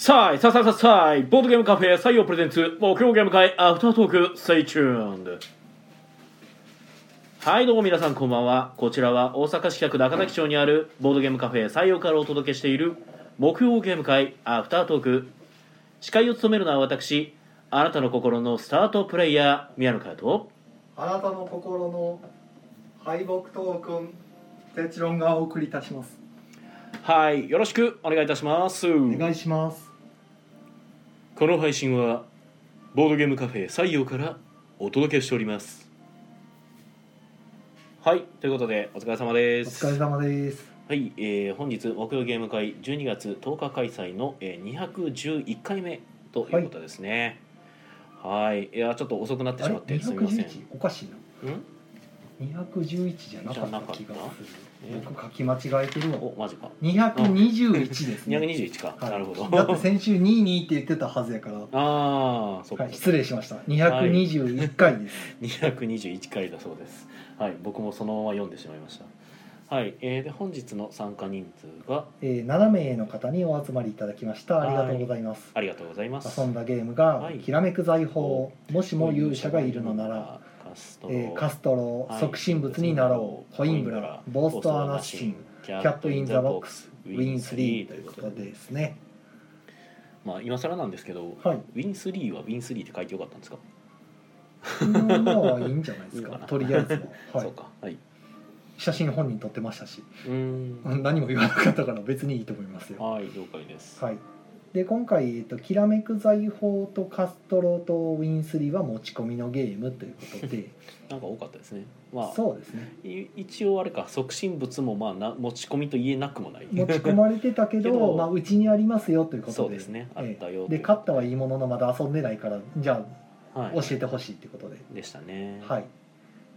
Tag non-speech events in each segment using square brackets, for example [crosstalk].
さあさあさあさあさあボードゲームカフェ採用プレゼンツ木曜ゲーム会アフタートーク Stay tuned はいどうも皆さんこんばんは。こちらは大阪市北区中崎町にあるボードゲームカフェ採用からお届けしている木曜ゲーム会アフタートーク。司会を務めるのは私あなたの心のスタートプレイヤー宮野佳代とあなたの心の敗北トークンテチロンがお送りいたします。はいよろしくお願いいたします。お願いしますこの配信はボードゲームカフェ採用からお届けしております。はいということでお疲れ様おです。疲れ様です。はい、えー本日木曜ゲーム会12月10日開催の、えー、211回目ということですね。はいいやちょっと遅くなってあれしまってすみません。211おかしいな。うん211じゃなかった気がする僕書き間違えてるわ。おマジか。221ですね。221か、はい。なるほど。だって先週22って言ってたはずやから、ああそうか、はい、失礼しました。221回です、221回だそうです。はい僕もそのまま読んでしまいました。はい、えー、で本日の参加人数が？えー、7名の方にお集まりいただきました。ありがとうございます。ありがとうございます。遊んだゲームが、はい。きらめく財宝もしも勇者がいるのならカストロ、えーカストロ、はい。即身仏になろう。コインブラ、ボーストオアナッシンキキャットインザボックスウィン3ということで。すね。まあ今更なんですけど、はい。ウィン3はウィン3って書いてよかったんですか、うんまあいいんじゃないですか。とりあえずは、[laughs] はい、そうかはい。写真本人撮ってましたし。うん。[laughs] 何も言わなかったから別にいいと思いますよ。はい了解です、はいで今回、えっと、きらめく財宝とカストロとウィン3は持ち込みのゲームということで。[laughs] なんか多かったですね。まあそうですね。い一応あれか即身仏もまあな持ち込みと言えなくもない。持ち込まれてたけど [laughs] まあ、うちにありますよということで。そうですね。あったよで買ったはいいもののまだ遊んでないからじゃはい。あ教えてほしいってことで。でしたね。はい。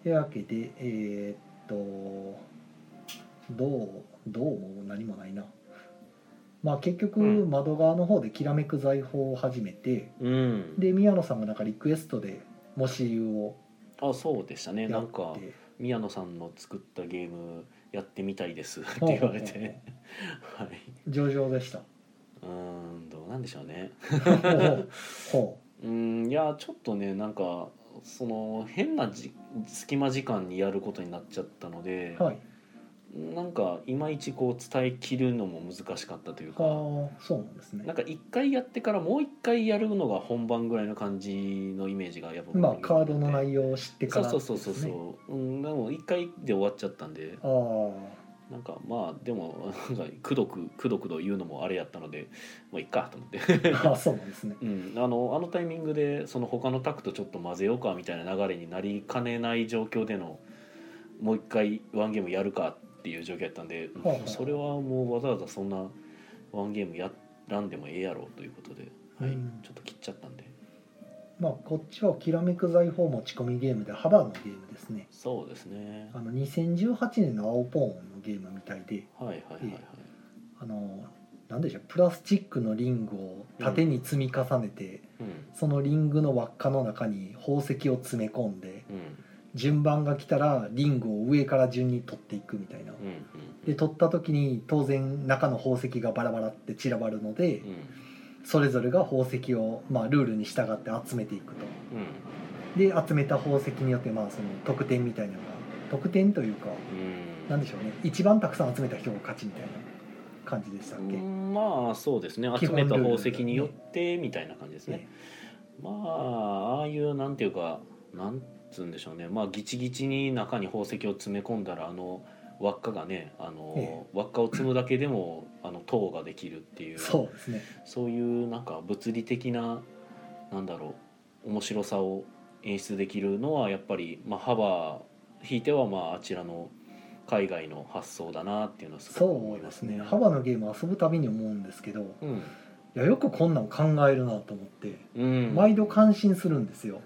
というわけでえーっとどうどうも何もないなまあ結局うん。窓側の方できらめく財宝を始めてうん。で宮野さんがなんかリクエストでもし湯をあそうでしたね。なんかて宮野さんの作ったゲームやってみたいです。って言われて。[laughs] はい。上々でした。うーんどうなんでしょうね。ほう [laughs] んいやちょっとねなんかその変なじ隙間時間にやることになっちゃったので、うはいなんかいまいちこう伝えきるのも難しかったというかああそうなんですね。なんか一回やってからもう一回やるのが本番ぐらいの感じのイメージがやっぱまあカードの内容容を知ってからそうそうそうそう。そう、うん、でも一回で終わっちゃったんで。ああなんかまあでもなんかくどくくどくど言うのもあれやったのでもういっかと思って、あそうなんですね。うん、あのあのタイミングでその他のタクとちょっと混ぜようかみたいな流れになりかねない状況でのもう一回ワンゲームやるかっていう状況やったんで、はあはあそれはもうわざわざそんなワンゲームやらんでもええやろうということで、はいうん。ちょっと切っちゃったんで。まあこっちはきらめく財宝持ち込みゲームで幅のゲームですね。そうですね。あの2018年の青ポーンのゲームみたいで。はいはいはいはい、あのなんでしょうプラスチックのリングを縦に積み重ねて、うん。そのリングの輪っかの中に宝石を詰め込んでうん順番が来たらリングを上から順に取っていくみたいな。うんで取った時に当然中の宝石がバラバラって散らばるのでそれぞれが宝石を、まあ、ルールに従って集めていくと。うん。で集めた宝石によってまあその得点みたいなのが得点というかうん。なんでしょうね。一番たくさん集めた人が勝ちみたいな感じでしたっけ、うん。まあそうですね。集めた宝石によってみたいな感じですね、まあああいうなんていうかなんつうんでしょうね。まあギチギチに中に宝石を詰め込んだらあの輪っかがねあの、え輪っかを積むだけでもあの塔ができるっていうそうですね。そういうなんか物理的ななんだろう面白さを演出できるのはやっぱり、まあ、幅引いてはまああちらの海外の発想だなっていうのはすごく思いうますね。ね。幅のゲーム遊ぶたびに思うんですけどうん。いやよくこんなん考えるなと思って、うん、毎度感心するんですよ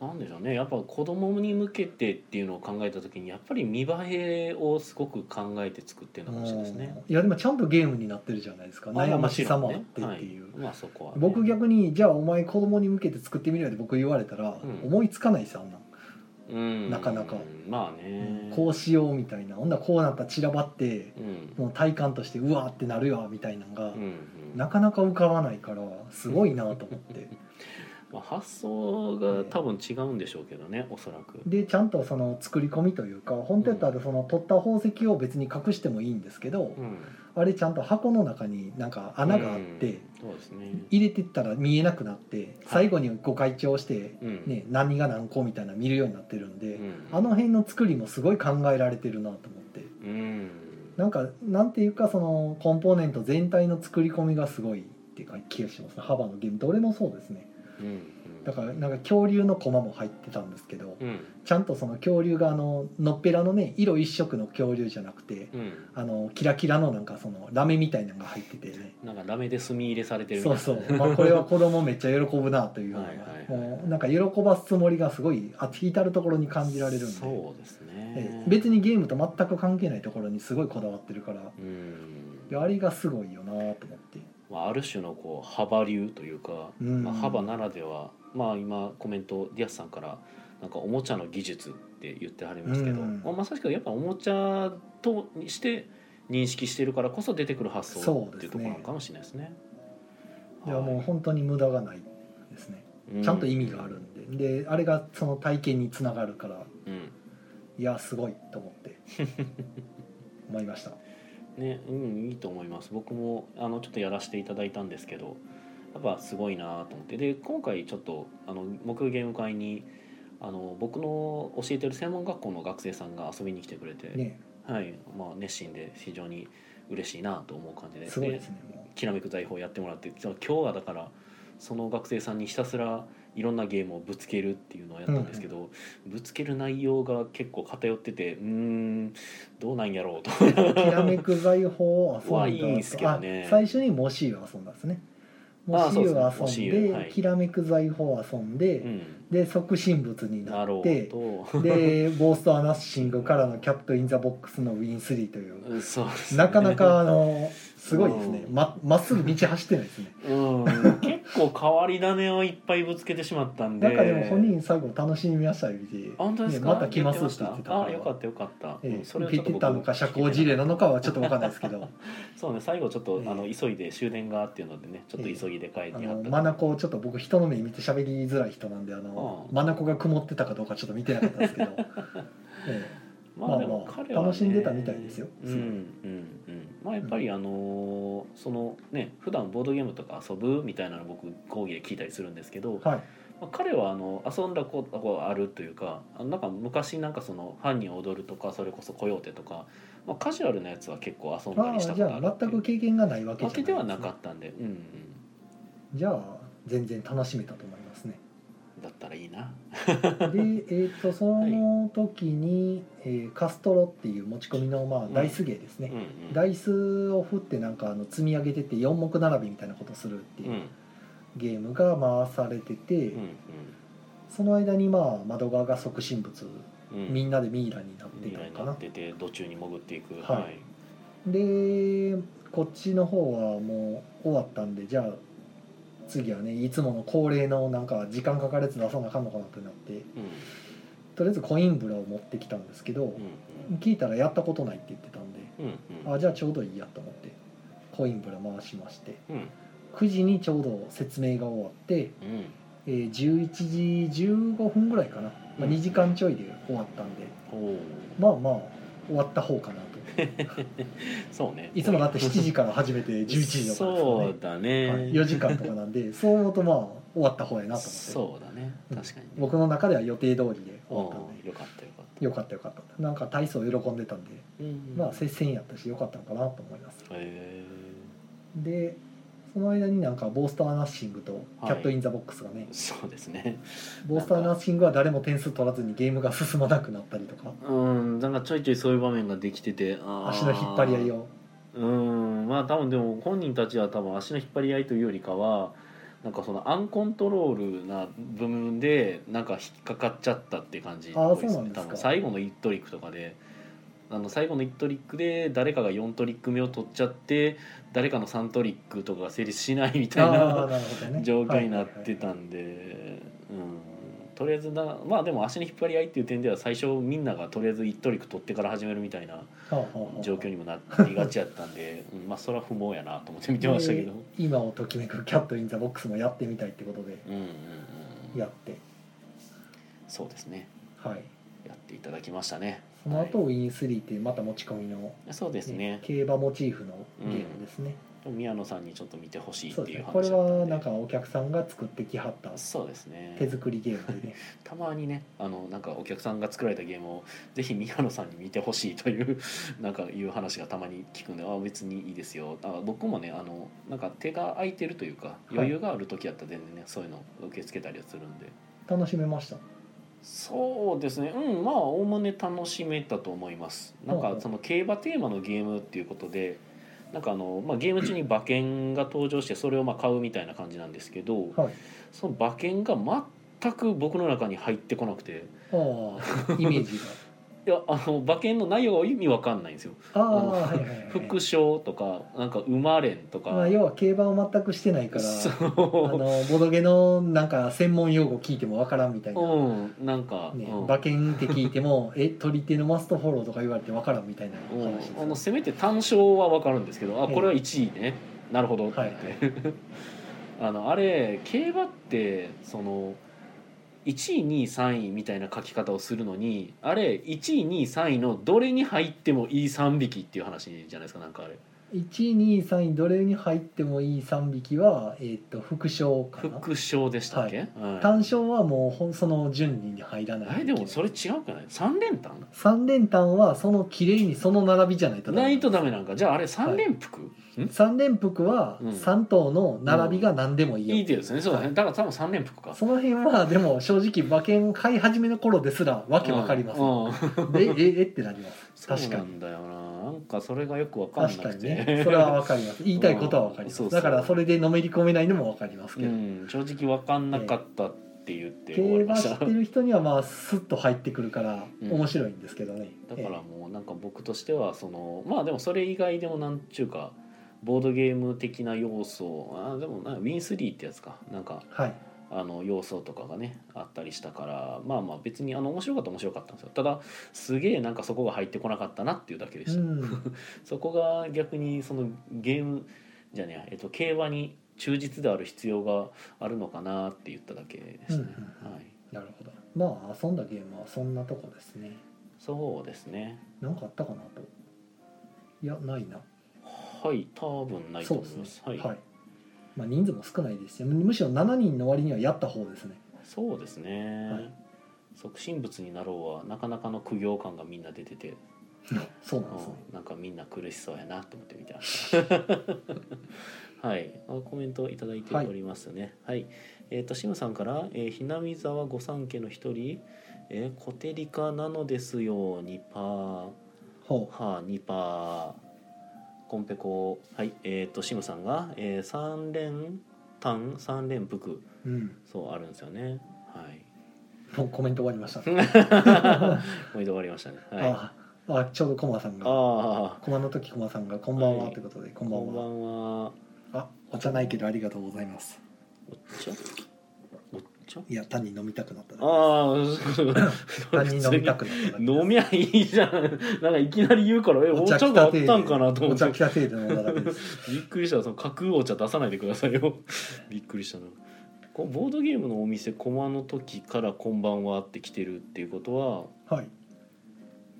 なんでしょうね。やっぱ子供に向けてっていうのを考えた時にやっぱり見栄えをすごく考えて作ってるのかもしれないですね。いやでもちゃんとゲームになってるじゃないですか。悩ましさもあってっていう、はい、まあそこは、ね、僕逆にじゃあお前子供に向けて作ってみろよって僕言われたら、うん。思いつかないですよあんなんうん。なかなか。まあね。こうしようみたいな。ほんならこうなったら散らばってうん。もう体感としてうわーってなるわみたいなのがうんうん。なかなか浮かばないからすごいなと思って [laughs] まあ、発想が多分違うんでしょうけどねおそらく。でちゃんとその作り込みというか本当やったらその取った宝石を別に隠してもいいんですけどうん。あれちゃんと箱の中になんか穴があってうん。そうですね。入れてったら見えなくなって最後にご開帳してうん。ね何が何個みたいなの見るようになってるんでうん。あの辺の作りもすごい考えられてるなと思って。うん。なんかなんていうかそのコンポーネント全体の作り込みがすごいっていうか気がしますね。幅のゲーム。どれもそうですね。うんだからなんか恐竜のコマも入ってたんですけどうん。ちゃんとその恐竜があののっぺらのね色一色の恐竜じゃなくてうん。あのキラキラのなんかそのラメみたいなのが入っててね。なんかラメで墨入れされてるそいうな。そう、まあ、これは子供めっちゃ喜ぶなという。ようなはい。もうなんか喜ばすつもりがすごいあ至る所に感じられるんで。そうですえね。え別にゲームと全く関係ないところにすごいこだわってるから。あれがすごいよなと思ってまあ、ある種のこう幅流というか、うん。まあ、幅ならではまあ今コメントディアスさんからなんかおもちゃの技術って言ってはりますけど、うん。まあ、まさしくやっぱおもちゃとして認識してるからこそ出てくる発想っていうところなのかもしれないですね。い。やもう本当に無駄がないですね。うちゃんと意味があるんで、であれがその体験につながるからうん。いやすごいと思って思いましたねうんいいと思います。僕もあのちょっとやらせていただいたんですけどやっぱすごいなと思って。で今回ちょっとあの木ゲーム会にあの僕の教えてる専門学校の学生さんが遊びに来てくれて、ね。はいまあ、熱心で非常に嬉しいなと思う感じですごいですねもきらめく財宝やってもらって今日はだからその学生さんにひたすらいろんなゲームをぶつけるっていうのをやったんですけど、ぶつける内容が結構偏っててうーんどうなんやろうと。うきらめく財宝を遊んだ [laughs] はいいんすけどね。あ最初にモシーを遊んだんですね。モあシーそうですね。モを遊んで、シーはい。きらめく財宝を遊んで、うん。で即身仏になってど。でゴーストアナッシングからのキャット・イン・ザ・ボックスのウィン3という。うんそうですね。なかなかあのすごいですね。うん。ままっすぐ道走ってないですね。うん。結構変わり種をいっぱいぶつけてしまったんで。なんかでも本人最後楽しみましたよ本当ですか、ねまた来ますって言ってたから。あよかったよかった、ええうんそれをちょっとのか社交辞令なのかはちょっと分かんないですけど。[laughs] そうね最後ちょっと、ええ。あの急いで終電がっていうのでねちょっと急ぎで帰ありはった。のマナコちょっと僕人の目見て喋りづらい人なんであのうんマナコが曇ってたかどうかちょっと見てなかったですけど、[laughs] えまあでも彼は、ね、楽しんでたみたいですよ。うんうんうん。まあやっぱりあのーそのね普段ボードゲームとか遊ぶみたいなの僕講義で聞いたりするんですけど、えはい。まあ、彼はあの遊んだことがあるというかなんか昔なんかその「ファンに踊る」とかそれこそ「コヨーテ」とか、まあ、カジュアルなやつは結構遊んだあありしたことあるっていう。全く経験がないわけじゃないわけではなかったんで。うんうん。じゃあ全然楽しめたと思います。ねだったらいいな。で、えー、とその時に、えーカストロっていう持ち込みの、まあ、ダイスゲーですね、うんうん。ダイスを振ってなんかあの積み上げてって4目並びみたいなことをするっていううん。ゲームが回されてて、うんその間にまあ窓側が即身仏、うん。みんなでミイラになってたのかな。になってて途中に潜っていく。はい。でこっちの方はもう終わったんでじゃあ次はねいつもの恒例のなんか時間かかるやつ出さなあかんのかなってなってうんとりあえずコインブラを持ってきたんですけど、うん。聞いたらやったことないって言ってたんでうんうん。あじゃあちょうどいいやと思ってコインブラ回しましてうん。9時にちょうど説明が終わって、うん。えー11時15分ぐらいかな、まあ、うん。2時間ちょいで終わったんでおおまあまあ終わった方かな。と [laughs] そうね。いつもだって7時から始めて11時とかですよね。そうだね、はい。4時間とかなんで [laughs] そう思うとまあ終わった方やなと思って。そうだね。確かに、僕の中では予定通りで。終わったん。おーよかったよかった。でよかったよかったなんか体操喜んでたんで。うん。まあ接戦やったしよかったのかなと思います。へでその間になんかボースターナッシングとキャット・イン・ザ・ボックスがねえ、そうですね。ボースターナッシングは誰も点数取らずにゲームが進まなくなったりとか。うん。なんかちょいちょいそういう場面ができてて足の引っ張り合いを。うん。まあ多分でも本人たちは多分足の引っ張り合いというよりかはなんかそのアンコントロールな部分でなんか引っかかっちゃったって感じね。あーそうなんですか。多分最後の1トリックとかであの最後の1トリックで誰かが4トリック目を取っちゃって誰かの3トリックとかが成立しないみたいなね。状況になってたんで、うん。とりあえずなまあでも足に引っ張り合いっていう点では最初みんながとりあえず一トリック取ってから始めるみたいな状況にもなりがちやったんで、うんまあそれは不毛やなと思って見てましたけど、で今をときめくキャット・イン・ザ・ボックスもやってみたいってことでうんうんうん。やって。そうですね。はいただきましたね。その後、ウィン3ってまた持ち込みの、そうですね。競馬モチーフのゲームですね、宮野さんにちょっと見てほしいっていう話だったんで。はなんかお客さんが作ってきはったそうですね。手作りゲームでね。[laughs] たまにねあのなんかお客さんが作られたゲームをぜひ宮野さんに見てほしいという [laughs] なんかいう話がたまに聞くんであ別にいいですよ。あ僕もねあのなんか手が空いてるというか余裕がある時やったら全然ね、そういうの受け付けたりはするんで。楽しめました？そうですね。うんまあおおむね楽しめたと思います。なんかその競馬テーマのゲームっていうことでなんかあの、まあ、ゲーム中に馬券が登場してそれをまあ買うみたいな感じなんですけどはい。その馬券が全く僕の中に入ってこなくて。ああイメージいやあの馬券の内容が意味わかんないんですよ。がああはいはいはい [laughs] 副賞とかなんか馬連とか、まあ、要は競馬を全くしてないからそあのボドゲのなんか専門用語聞いてもわからんみたいな、ううんなんか、ねうん。馬券って聞いても [laughs] え取り手のマストフォローとか言われてわからんみたいなうん話ですあのせめて単勝はわかるんですけどあええ。これは1位ね。なるほど。ってはい。言って、[laughs] あのあれ競馬ってその1位2位3位みたいな書き方をするのにあれ1位2位3位のどれに入ってもいい3匹っていう話じゃないですかなんかあれ。123位どれに入ってもいい3匹は、えー、と副賞かな。副賞でしたっけ、はい。単勝はもうほんその順位に入らないあれでもそれ違うかない？3連単？3連単はその綺麗にその並びじゃないとダメないとダメなんか。じゃああれ3連複、ん。3連複はうん。3頭の並びが何でもいいよ、いいですねそうだね。だから多分3連複か。その辺はでも正直馬券買い始めの頃ですらわけわかります、うん。うん。でえ [laughs] えってなります。そう確かに。なんだよな。なんかそれがよくわかんな確かにね。それはわかります。[laughs] 言いたいことはわかります、うん。そうそう。だからそれでのめり込めないのもわかりますけど、うん。正直わかんなかったって言って終わ競馬知ってる人にはまあスッと入ってくるからうん。面白いんですけどね、だからもうなんか僕としてはそのまあでもそれ以外でもなんちゅうかボードゲーム的な要素あでもなウィン3ってやつか。なんかはい。あの要素とかがねあったりしたからまあまあ別にあの面白かったら面白かったんですよ。ただすげえなんかそこが入ってこなかったなっていうだけでした、うん。[laughs] そこが逆にそのゲームじゃねえっと、競馬に忠実である必要があるのかなって言っただけですね、うんうんうん。はい、なるほど。まあ遊んだゲームはそんなとこですね。そうですね。なんかあったかなと。いやないなはい多分ないと思います。すね。はい、まあ、人数も少ないですしむしろ7人の割にはやった方ですね。そうですね、はい。促進物になろうはなかなかの苦行感がみんな出てて、[laughs] そうなんですね。うん。なんかみんな苦しそうやなと思って見てました [laughs] はい。あコメントいただいておりますね。はい、えっ、とシムさんから、えー、ひなみ沢御三家の一人。えー、コテリカなのですよ。2パー。ほはあ2パーコンペコはいえっ、とシムさんが、えー、3連単3連複ううん。そうあるんですよね。はい。もうコメント終わりました、これで終わりましたね。はい。ああちょうどコマさんが。あコマの時コマさんがこんばんははいってことで、あこんばんは。こんばんは。あお茶ないけどありがとうございます。お茶？お茶いや単に飲みたくなっただけああ単に飲みたくなった飲みゃいいじゃん。なんかいきなり言うからえお茶があったんかなと思って。お茶来たせいで飲んだだけです。びっくりした。その架空お茶出さないでくださいよ。びっくりしたな。ボードゲームのお店駒の時から「こんばんは」って来てるっていうことははい。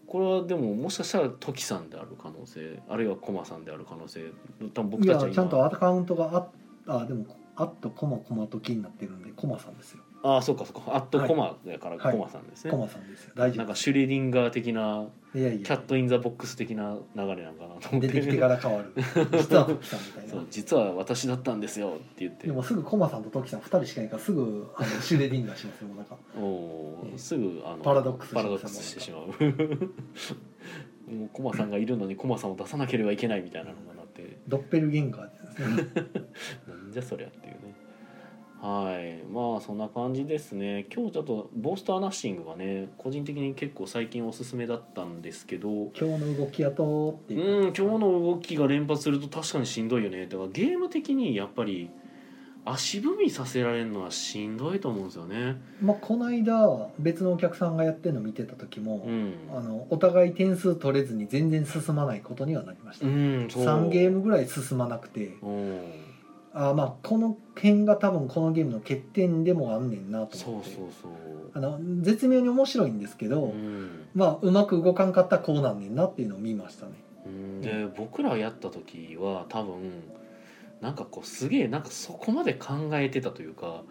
これはでももしかしたらトキさんである可能性あるいはコマさんである可能性多分僕いたちはちゃんとアカウントがああでもあっとコマコマときになってるんでコマさんですよ。ああそうかそうか。あっとコマやからはい。コマさんですね、コマさんですよ。大丈夫なんかシュレディンガー的ないやいや cat in the box 的な流れなんかなと思って。出てきてから変わる。実はトキさんみたいな。[laughs] そう実は私だったんですよって言ってでもすぐコマさんとトキさん2人しかいないからすぐあの [laughs] シュレディンガーしますよなんか。おおーすぐあのパラドックスパラドックスしてしまう。[laughs] もうコマさんがいるのにコマさんを出さなければいけないみたいなのがなって。ドッペルゲンガーですねじゃそりゃっていうね。はい。まあそんな感じですね。今日ちょっとボースターナッシングがね個人的に結構最近おすすめだったんですけど。今日の動きやとってうん今日の動きが連発すると確かにしんどいよね。だからゲーム的にやっぱり足踏みさせられるのはしんどいと思うんですよね。まあ、この間別のお客さんがやってるの見てた時も、うん。あのお互い点数取れずに全然進まないことにはなりました、うんそう。3ゲームぐらい進まなくて。うんあーまあこの辺が多分このゲームの欠点でもあんねんなと思って。そうそう。あの絶妙に面白いんですけど、うん。まあうまく動かんかったらこうなんねんなっていうのを見ましたね。うん。で僕らやった時は多分なんかこうすげえなんかそこまで考えてたというか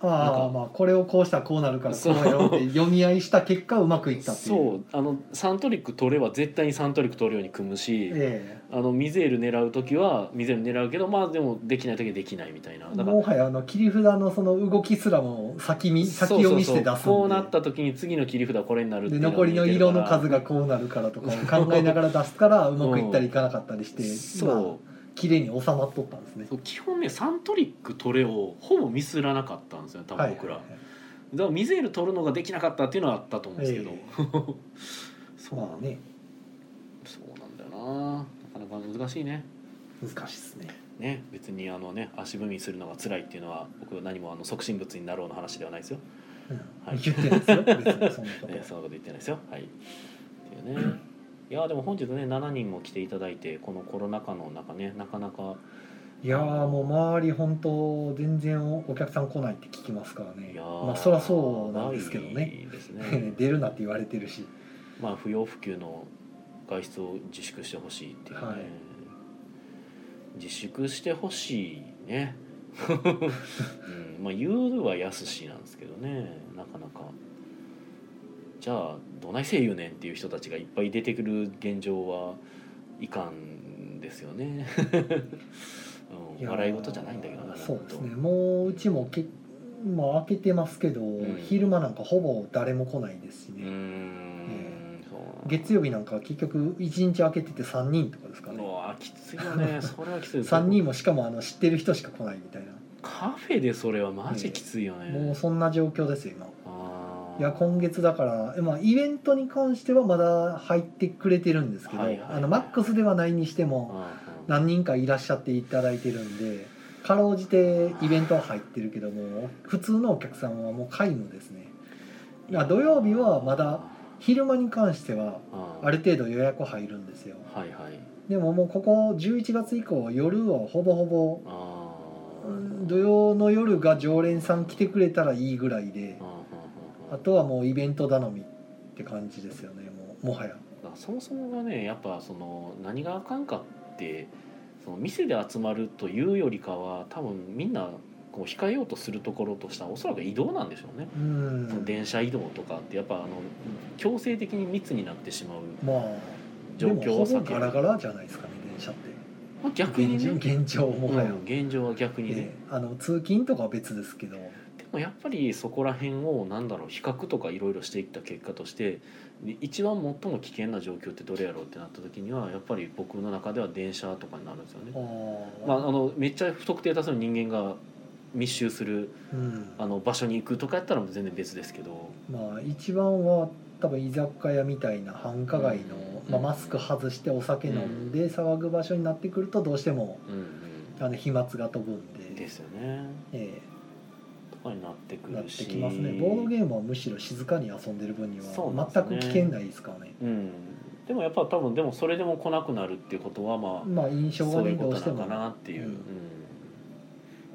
あか。あまあこれをこうしたらこうなるからこそう。うやろうって読み合いした結果うまくいったっていう。そう。あのサントリック取れば絶対にサントリック取るように組むし、えあのミゼール狙う時はミゼール狙うけどまあでもできない時はできないみたいな。えだからもはやあの切り札のその動きすらも先見先読みして出すんで。そうそうそうこうなった時に次の切り札これになるっていう残りの色の数がこうなるからとかを考えながら出すからうまくいったりいかなかったりして、るからまあそう綺麗に収まっとったんですね。そう基本ねサントリック取れをほぼミスらなかったんですよ多分僕ら、はいはい。はいだからミゼール取るのができなかったっていうのはあったと思うんですけど、え [laughs] そうまあね。そうなんだよな。なかなか難しいね。難しいですね。ね別にあのね足踏みするのが辛いっていうのは僕は何もあの促進物になろうの話ではないですよ、うん。はい。言ってないですよ。[laughs] そんなこと言ってないですよ。はい。っていうねいやでも本日ね7人も来ていただいてこのコロナ禍の中ねなかなか。いやーもう周り本当全然お客さん来ないって聞きますからね。いやーまあそりゃそうなんですけどね。ですね。[laughs] 出るなって言われてるし。まあ不要不急の外出を自粛してほしいっていうね、はい。自粛してほしいね、[laughs] うん、まあ言うはやすしなんですけどねなかなかじゃあどないせえ言うねんっていう人たちがいっぱい出てくる現状はいかんですよね、[laughs] 笑い事じゃないんだけどなそうですね。もううちもけまあ開けてますけど、ん。昼間なんかほぼ誰も来ないですしね、月曜日なんか結局1日開けてて3人とかですかうねわきついよね。[laughs] それはきつい3人もしかもあの知ってる人しか来ないみたいな。カフェでそれはマジきついよね、もうそんな状況ですよ今いや今月だから、えまあ、イベントに関してはまだ入ってくれてるんですけど、はいはい。はいあのマックスではないにしてもうん何人かいらっしゃっていただいてるんでかろうじてイベントは入ってるけども普通のお客さんはもう皆無ですね。土曜日はまだ昼間に関してはあある程度予約入るんですよ。はいはい。でももうここ11月以降夜はほぼほぼ土曜の夜が常連さん来てくれたらいいぐらいでああとはもうイベント頼みって感じですよねもうもはや。そもそもがねやっぱその何があかんかってその店で集まるというよりかは多分みんなこう控えようとするところとしたらおそらく移動なんでしょうね、うそのん電車移動とかってやっぱあの強制的に密になってしまうまあ状況を避ける。ガラガラじゃないですかね電車って。まあ逆にね。現状もはや、うん現状は逆にね、ええあの通勤とかは別ですけどでもやっぱりそこら辺をなんだろう比較とかいろいろしていった結果としてで一番最も危険な状況ってどれやろうってなった時にはやっぱり僕の中では電車とかになるんですよね。あまあ、あのめっちゃ不特定多数の人間が密集するうん。あの場所に行くとかやったら全然別ですけど、まあ一番は多分居酒屋みたいな繁華街の、うん。まあ、マスク外してお酒飲んで騒ぐ場所になってくるとどうしてもうん。あの飛沫が飛ぶんうん、で。ですよね。えとかになってくえなってきますね。ボードゲームはむしろ静かに遊んでる分にそうなんはですね。全く危険ないですからね。うん、でもやっぱ多分でもそれでも来なくなるっていうことはまあまあ印象がそういうこねどうしても。となのかなっていう、うん。うん。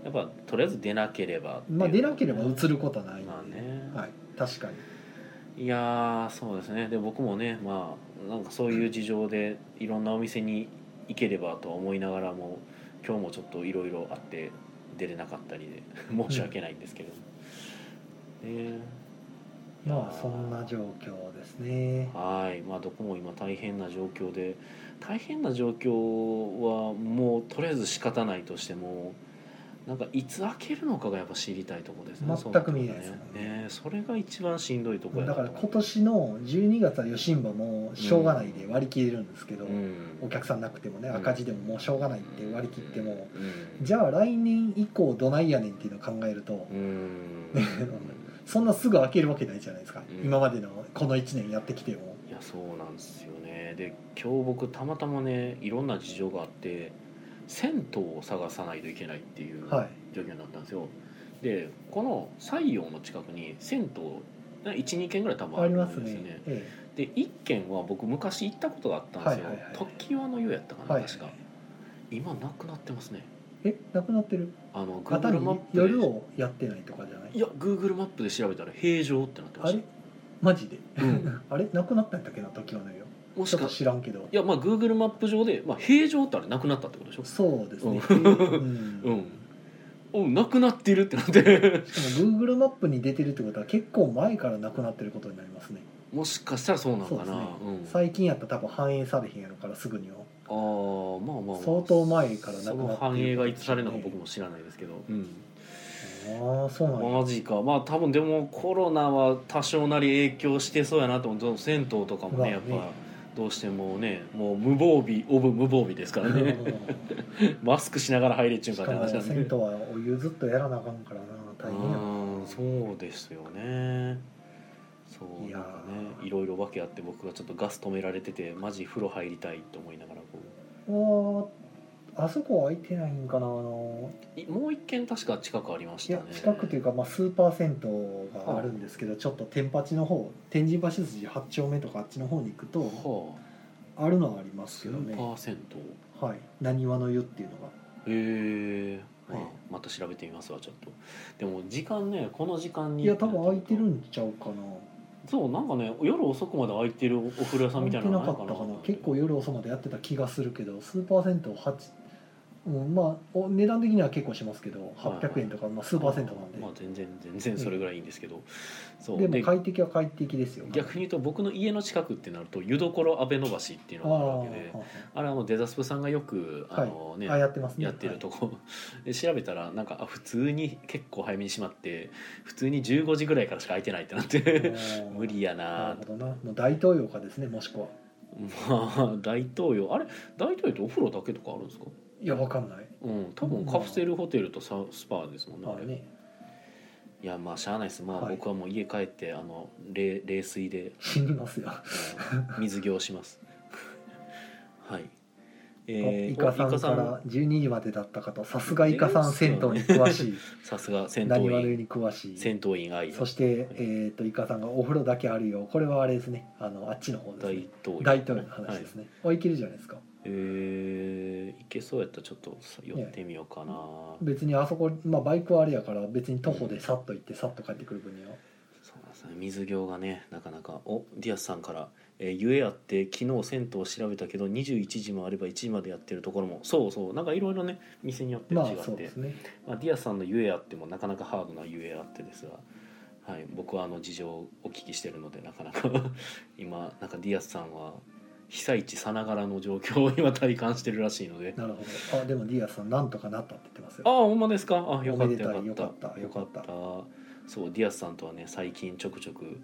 やっぱとりあえず出なければっていう。まあ出なければ映ることはない。んで、まあね。はい。確かに。いやーそうですね。で僕もねまあなんかそういう事情でいろんなお店に行ければとは思いながらも今日もちょっといろいろあって出れなかったりで [laughs] 申し訳ないんですけど、ね。まあそんな状況ですね。はい。まあどこも今大変な状況で大変な状況はもうとりあえず仕方ないとしてもなんかいつ開けるのかがやっぱ知りたいところですね全く見えないですね。ね。それが一番しんどいところだから今年の12月は吉ンバもしょうがないで割り切れるんですけど、うん。お客さんなくてもねうん。赤字でももうしょうがないって割り切っても、うん。じゃあ来年以降どないやねんっていうのを考えると、うん。[laughs] そんなすぐ開けるわけないじゃないですか、うん。今までのこの1年やってきても。いやそうなんですよね。で今日僕たまたまねいろんな事情があって銭湯を探さないといけないっていうはい。状況になったんですよ。でこの西洋の近くに銭湯12軒ぐらい多分ああるんりますね。ですよね。えで1軒は僕昔行ったことがあったんですよ、はいはいはいの湯やったかな、はい。確か。今なくなってますね。えなくなってる？あの方 Google マッにプで夜をやってないとかじゃない？いや Google マップで調べたら平常ってなってましあれ？マジで？た、うん、[laughs] あれ？なくなったんだっけな時はのよもしか知らんけど。いやまあ Google マップ上で、まあ、平常ってあれなくなったってことでしょ？そうですね、うん。うん。うん。おなくなってるってなって。しかも Google マップに出てるってことは結構前からなくなってることになりますね。もしかしたらそうなのかな。ね、うん、最近やったら多分反映されへんやろからすぐには。ああまあまあ、まあ、相当前からなくそなってるの反映がいつされるのか僕も知らないですけど、うん、ああそうなんや。マジか。まあ多分でもコロナは多少なり影響してそうやなと思う。銭湯とかもねやっまあね。ぱどうしてもねもう無防備オブ無防備ですからね。マスクしながら入れっちゅうしかって話なんで銭湯はお湯ずっとやらなあかんからな大変や。そうですよね。そうなんかねいろいろ訳あって僕がちょっとガス止められててマジ風呂入りたいと思いながらこあーあそこ空いてないんかなあの。ういもう一軒確か近くありましいやたね近くというか、まあ、スーパー銭湯があるんですけどちょっと天八の方天神橋筋8丁目とかあっちの方に行くとはあ。あるのはありますスけどね。ーパー銭湯。はい。なにわの湯っていうのが。へえ、まあはい。また調べてみますわちょっと。でも時間ねこの時間に。いや多分空いてるんちゃうかな。そうなんかね夜遅くまで空いてるお風呂屋さんみたいなの空いてなかったかな。結構夜遅までやってた気がするけどスーパー銭湯8うん、まあお値段的には結構しますけど800円とか、まあ、スーパー銭湯なんで、まあ全然全然それぐらいいいんですけど、そう。ででも快適は快適ですよ。逆に言うと僕の家の近くってなると湯どころ安倍伸ばしっていうのがあるわけで。ああれあのデザスプさんがよくあの、ねああやってますね。やってるとこ、で調べたらなんかあ普通に結構早めに閉まって普通に15時ぐらいからしか空いてないってなっはいて無理やななるほどな。もう大東洋かですねもしくは。[laughs] まあ大東洋あれ大東洋ってお風呂だけとかあるんですか？いやわかんない。うん多分カプセルホテルとサスパですもんね,、まあね。いやまあしゃあないです。まあ、はい。僕はもう家帰ってあの冷冷水で死にますよ。うん水行します。[laughs] はい。えイカさんから12時までだったかとさすがイカさん銭湯 [laughs] に詳しい。さすが銭何湯に詳しい。銭湯員愛。そして、えー、とイカさんがお風呂だけあるよ。これはあれですね。あのあっちの方です大ね東洋大東洋の話ですね、おいけるじゃないですかえー、行けそうやったらちょっと寄ってみようかな、別にあそこ、まあ、バイクはあれやから別に徒歩でさっと行ってさっと帰ってくる分には。そうですね。水行がねなかなか。おディアスさんから「えー、ゆえあって昨日銭湯を調べたけど21時もあれば1時までやってるところも。そうそう。なんかいろいろね店によって違まあって、そうですね。まあ、ディアスさんのゆえあってもなかなかハードなゆえあってですが、はい、僕はあの事情をお聞きしてるのでなかなか。[laughs] 今なんかディアスさんは被災地さながらの状況を今体感してるらしいので。なるほど。あでもディアスさんなんとかなったって言ってますああよほんまですか？あよかったよかった。よかったそうディアスさんとはね最近ちょくちょく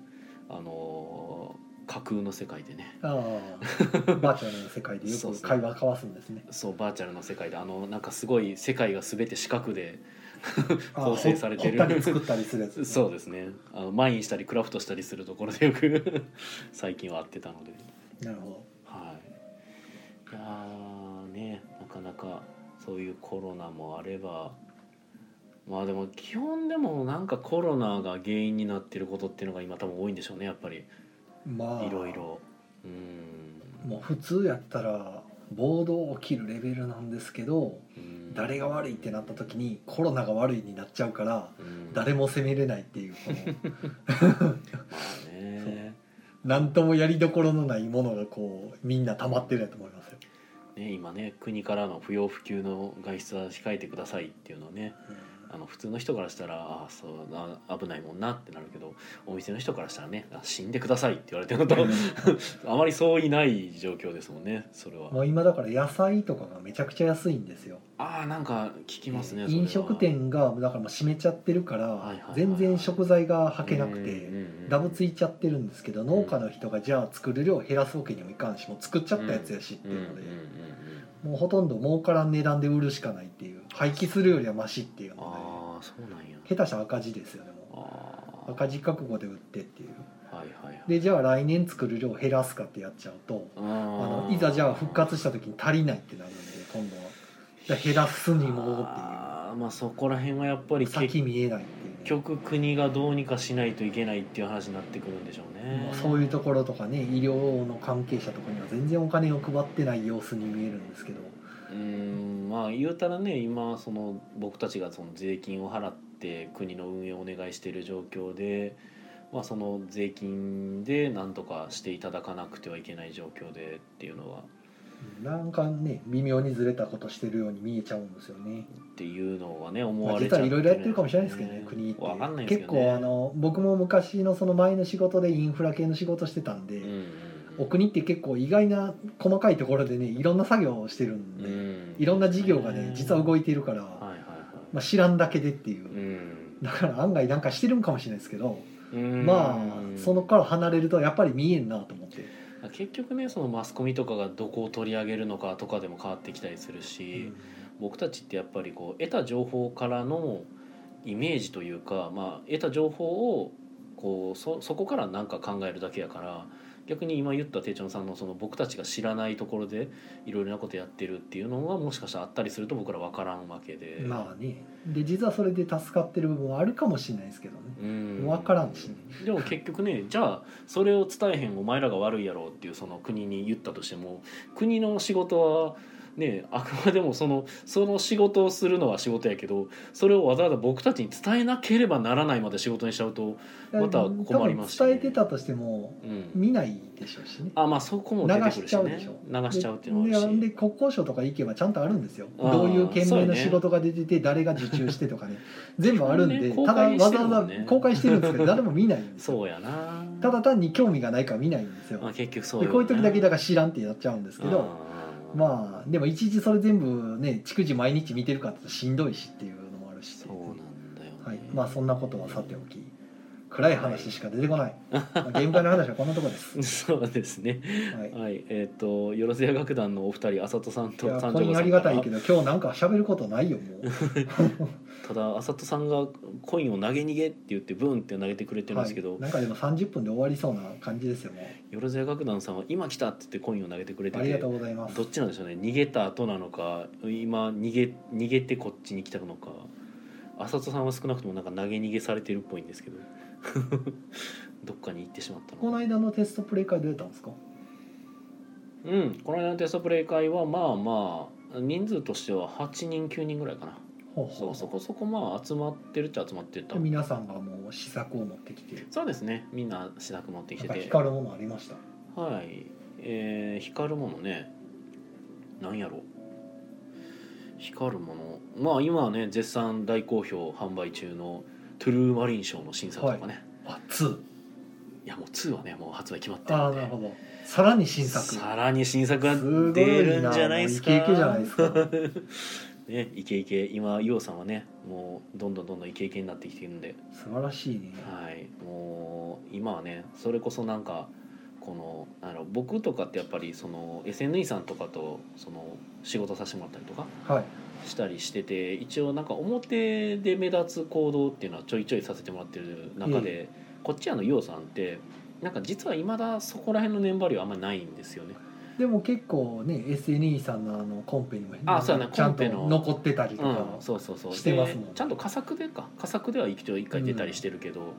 あのー架空の世界でね。ああバーチャルの世界でよく [laughs] 会話交わすんですね。そうバーチャルの世界であのなんかすごい世界が全て四角で [laughs] あ構成されてる。ほ掘ったり作ったりするやつ、[laughs] そうですね。あのマインしたりクラフトしたりするところでよく最近は会ってたので。なるほはいいやーねなかなかそういうコロナもあればまあでも基本でもなんかコロナが原因になってることっていうのが今多分多いんでしょうねやっぱり。どまあ。いろいろ。うん。もう普通やったら暴動起きるレベルなんですけどうん。誰が悪いってなった時にコロナが悪いになっちゃうからうん。誰も責めれないっていうこの。[laughs] 何ともやりどころのないものがこうみんな溜まってるやと思いますよ、ね今ね国からの不要不急の外出は控えてくださいっていうのをねあの普通の人からしたらああそうあ危ないもんなってなるけどお店の人からしたらねあ死んでくださいって言われてるのと [laughs] あまりそういない状況ですもんねそれは。もう今だから野菜とかがめちゃくちゃ安いんですよ。ああなんか聞きますね、それは。飲食店がだからもう閉めちゃってるから、全然食材がはけなくて、ダブついちゃってるんですけど農家の人がじゃあ作る量を減らすわけにもいかんしもう作っちゃったやつやしっていうので、もうほとんど儲からん値段で売るしかないっていう廃棄するよりはマシっていうのああそうなんや。で下手したら赤字ですよねもああう赤字覚悟で売ってっていう。はいはいはい。でじゃあ来年作る量を減らすかってやっちゃうとああののいざじゃあ復活した時に足りないってなるんで今度は。じゃあ減らすにもっていう。あーまあそこら辺はやっぱり結先見えないっていうね。局国がどうにかしないといけないっていう話になってくるんでしょうね。まあそういうところとかね医療の関係者とかには全然お金を配ってない様子に見えるんですけど。うんまあ言うたらね今その僕たちがその税金を払って国の運営をお願いしている状況で、まあ、その税金で何とかしていただかなくてはいけない状況でっていうのは。なんかね微妙にずれたことしてるように見えちゃうんですよね。っていうのはね思まあわれちゃって実はいろいろやってるかもしれないですけどね国って。わかんないです結構あの僕も昔のその前の仕事でインフラ系の仕事してたんで、うんうんお国って結構意外な細かいところでねいろんな作業をしてるんで、うん。うんいろんな事業がね実は動いているから、はいはいはい。まあ、知らんだけでっていう、うん。だから案外なんかしてるんかもしれないですけど、うん。まあそのから離れるとやっぱり見えんなと思って、結局ねそのマスコミとかがどこを取り上げるのかとかでも変わってきたりするし、僕たちってやっぱりこう得た情報からのイメージというか、まあ、得た情報をこうそそこから何か考えるだけやから逆に今言った手帳さんのその僕たちが知らないところでいろいろなことやってるっていうのがもしかしたらあったりすると僕ら分からんわけで、まあね。で実はそれで助かってる部分はあるかもしれないですけどね。うん。分からんしね。でも結局ねじゃあそれを伝えへんお前らが悪いやろうっていうその国に言ったとしても国の仕事はねあくまでもそのその仕事をするのは仕事やけどそれをわざわざ僕たちに伝えなければならないまで仕事にしちゃうと、また困りますし多分伝えてたとしてもうん、見ないでしょうしね。あまあそこも出てくるし流しちゃうねでしょ流しちゃうっていうのもあるし。でで国交省とか行けばちゃんとあるんですよ。どういう県名の仕事が出てて誰が受注してとかね。全部あるんで、[laughs] ねただわざわざ公開してるんですけど [laughs] 誰も見ないんですよ。そうやな。ただ単に興味がないから見ないんですよ。まあ、結局そうこういう時だけだから知らんってやっちゃうんですけどまあでもいちいちそれ全部ね逐次毎日見てるかってしんどいしっていうのもあるし。そうなんだよね、はい、まあそんなことはさておき暗い話しか出てこない、[laughs] まあゲーム会の話はこんなとこです、そうですね。はい、はい、えっ、と、よろずや楽団のお二人、あさとさんと三コインありがたいけど今日なんか喋ることないよもう。[laughs] ただ、あさとさんがコインを投げ逃げって言って、ブーンって投げてくれてるんですけど、はい、なんかでも30分で終わりそうな感じですよもよろずや楽団さんは今来たって言ってコインを投げてくれててうありがとう、ございます。どっちなんでしょうね、逃げた後なのか、今逃げ逃げてこっちに来たのか。あさとさんは少なくともなんか投げ逃げされてるっぽいんですけど [laughs] どっかに行ってしまったのこの間のテストプレイ会どうやったんですか？うんこの間のテストプレイ会はまあまあ人数としては8人9人ぐらいかな。ほうほそううそこそこまあ集まってるっちゃ集まってたで皆さんがもう試作を持ってきてそうですねみんな試作持ってきてて。光るものありました？はい。えー、光るものね。なんやろ。光るもの。まあ今はね絶賛大好評販売中のトゥルーマリン賞の審査とかね、あ2い、やもう2はねもう発売決まってあるんで。あなるほど。さらに新作。さらに新作が出るんじゃないですか。イケイケじゃないですか。[laughs] ねイケイケ。今ユオさんはねもうどんどんどんどんイケイケになってきてるんで。素晴らしいね。はい。もう今はねそれこそなんかこのあの僕とかってやっぱりその SNE さんとかとその仕事させてもらったりとか。はいしたりしてて一応なんか表で目立つ行動っていうのはちょいちょいさせてもらってる中で、こっちあのユオさんってなんか実は未だそこら辺の粘張りはあんまりないんですよね。でも結構ね SNE さんのあのコンペにもあそうやねちゃんと残ってたりとか、うん、そうそうそう。してますもんでちゃんと佳作でか。佳作では一応一回出たりしてるけど、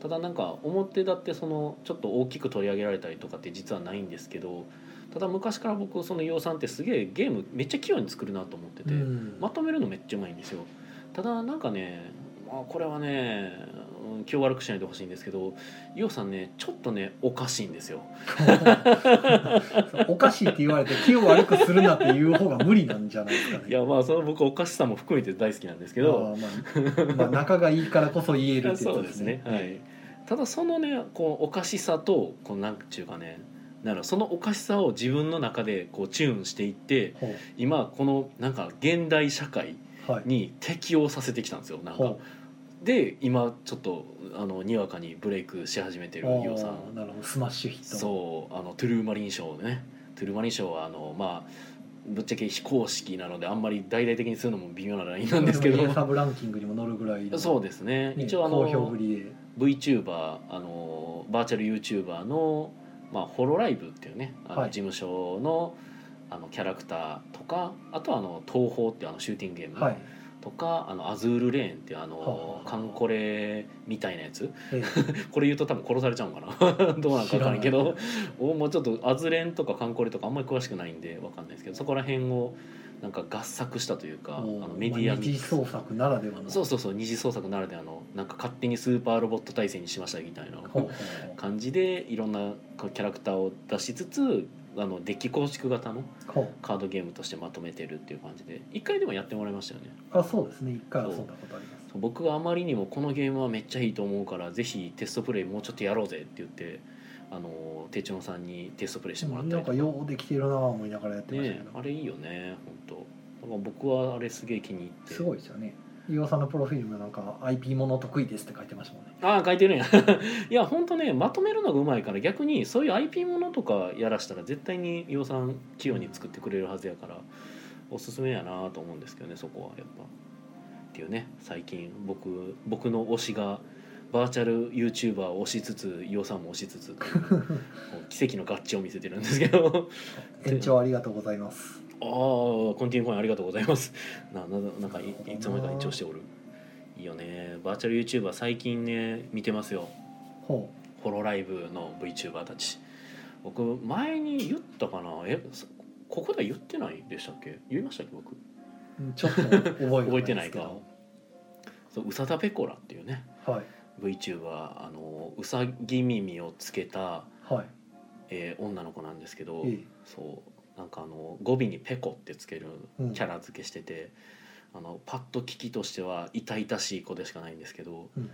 ただなんか表だってそのちょっと大きく取り上げられたりとかって実はないんですけどただ昔から僕その洋さんってすげえゲームめっちゃ器用に作るなと思ってて、うん。まとめるのめっちゃうまいんですよ。ただなんかね、まあ、これはねうん気を悪くしないでほしいんですけど洋さんねちょっとねおかしいんですよ。[laughs] おかしいって言われて気を悪くするなっていう方が無理なんじゃないですかね。いやまあその僕おかしさも含めて大好きなんですけど、まあ、まあ仲がいいからこそ言えるっていう [laughs] そうですねはい。ただそのねこうおかしさとこうなんちゅうかねなるそのおかしさを自分の中でこうチューンしていってほ今このなんか現代社会に適応させてきたんですよなんか。ほで今ちょっとあのにわかにブレイクし始めてうるヨウさん。なるほど。スマッシュヒット。そうあのトゥルーマリン賞ね。トゥルーマリン賞はあのまあぶっちゃけ非公式なのであんまり大々的にするのも微妙なラインなんですけど。サブランキングにも乗るぐらいのそうですね。ね一応あ好評のぶりで。VTuber あのバーチャル YouTuber の、まあ、ホロライブっていうねあのはい。事務所の,、あのキャラクターとかあとはあの東宝っていうあのシューティングゲームはい。とかあのアズールレーンっていうあのカンコレみたいなやつ。え [laughs] これ言うと多分殺されちゃうんかな。[laughs] どうなんか分からんけど。おもうちょっとアズレンとかカンコレとかあんまり詳しくないんで分かんないですけどそこら辺をなんか合作したというかあえのメディアまあ二次創作ならではの。そうそうそう二次創作ならではのなんか勝手にスーパーロボット体制にしましたみたいな感じでいろんなキャラクターを出しつつあのデッキ構築型のカードゲームとしてまとめてるっていう感じで一回でもやってもらいましたよね。あそうですね。一回遊んだことあります。僕があまりにもこのゲームはめっちゃいいと思うからぜひテストプレイもうちょっとやろうぜって言ってあの手帳さんにテストプレイしてもらったなんか。りとかようできてるなぁ思いながらやってましたけど、ねあれいいよね本当だから僕はあれすげえ気に入って。すごいですよね。岩尾さんのプロフィールもなんか IP もの得意ですって書いてましたもんね。ああ書いてるん。や [laughs] いや本当ねまとめるのがうまいから逆にそういう IP ものとかやらしたら絶対に伊尾さん器用に作ってくれるはずやからおすすめやなと思うんですけどねそこはやっぱ。っていうね最近僕僕の推しがバーチャル YouTuber を推しつつ伊尾さんも推しつつ奇跡の合致を見せてるんですけど。延長ありがとうございます。ああコンティニューコインありがとうございます。なななんかいいつの間にか延長しておる。いいよね。バーチャル YouTuber 最近ね見てますよ。ほホロライブの VTuber たち。僕前に言ったかな。えそここでは言ってないでしたっけ？言いましたっけ僕？うちょっと覚えてない [laughs] か。そううさだペコラっていうね。はい VTuber あのうさぎ耳をつけた、はい。えー女の子なんですけど、ええ。そうなんかあの語尾に「ペコ」ってつけるうんキャラ付けしてて、あのパッと聞きとしては痛々しい子でしかないんですけどうん。で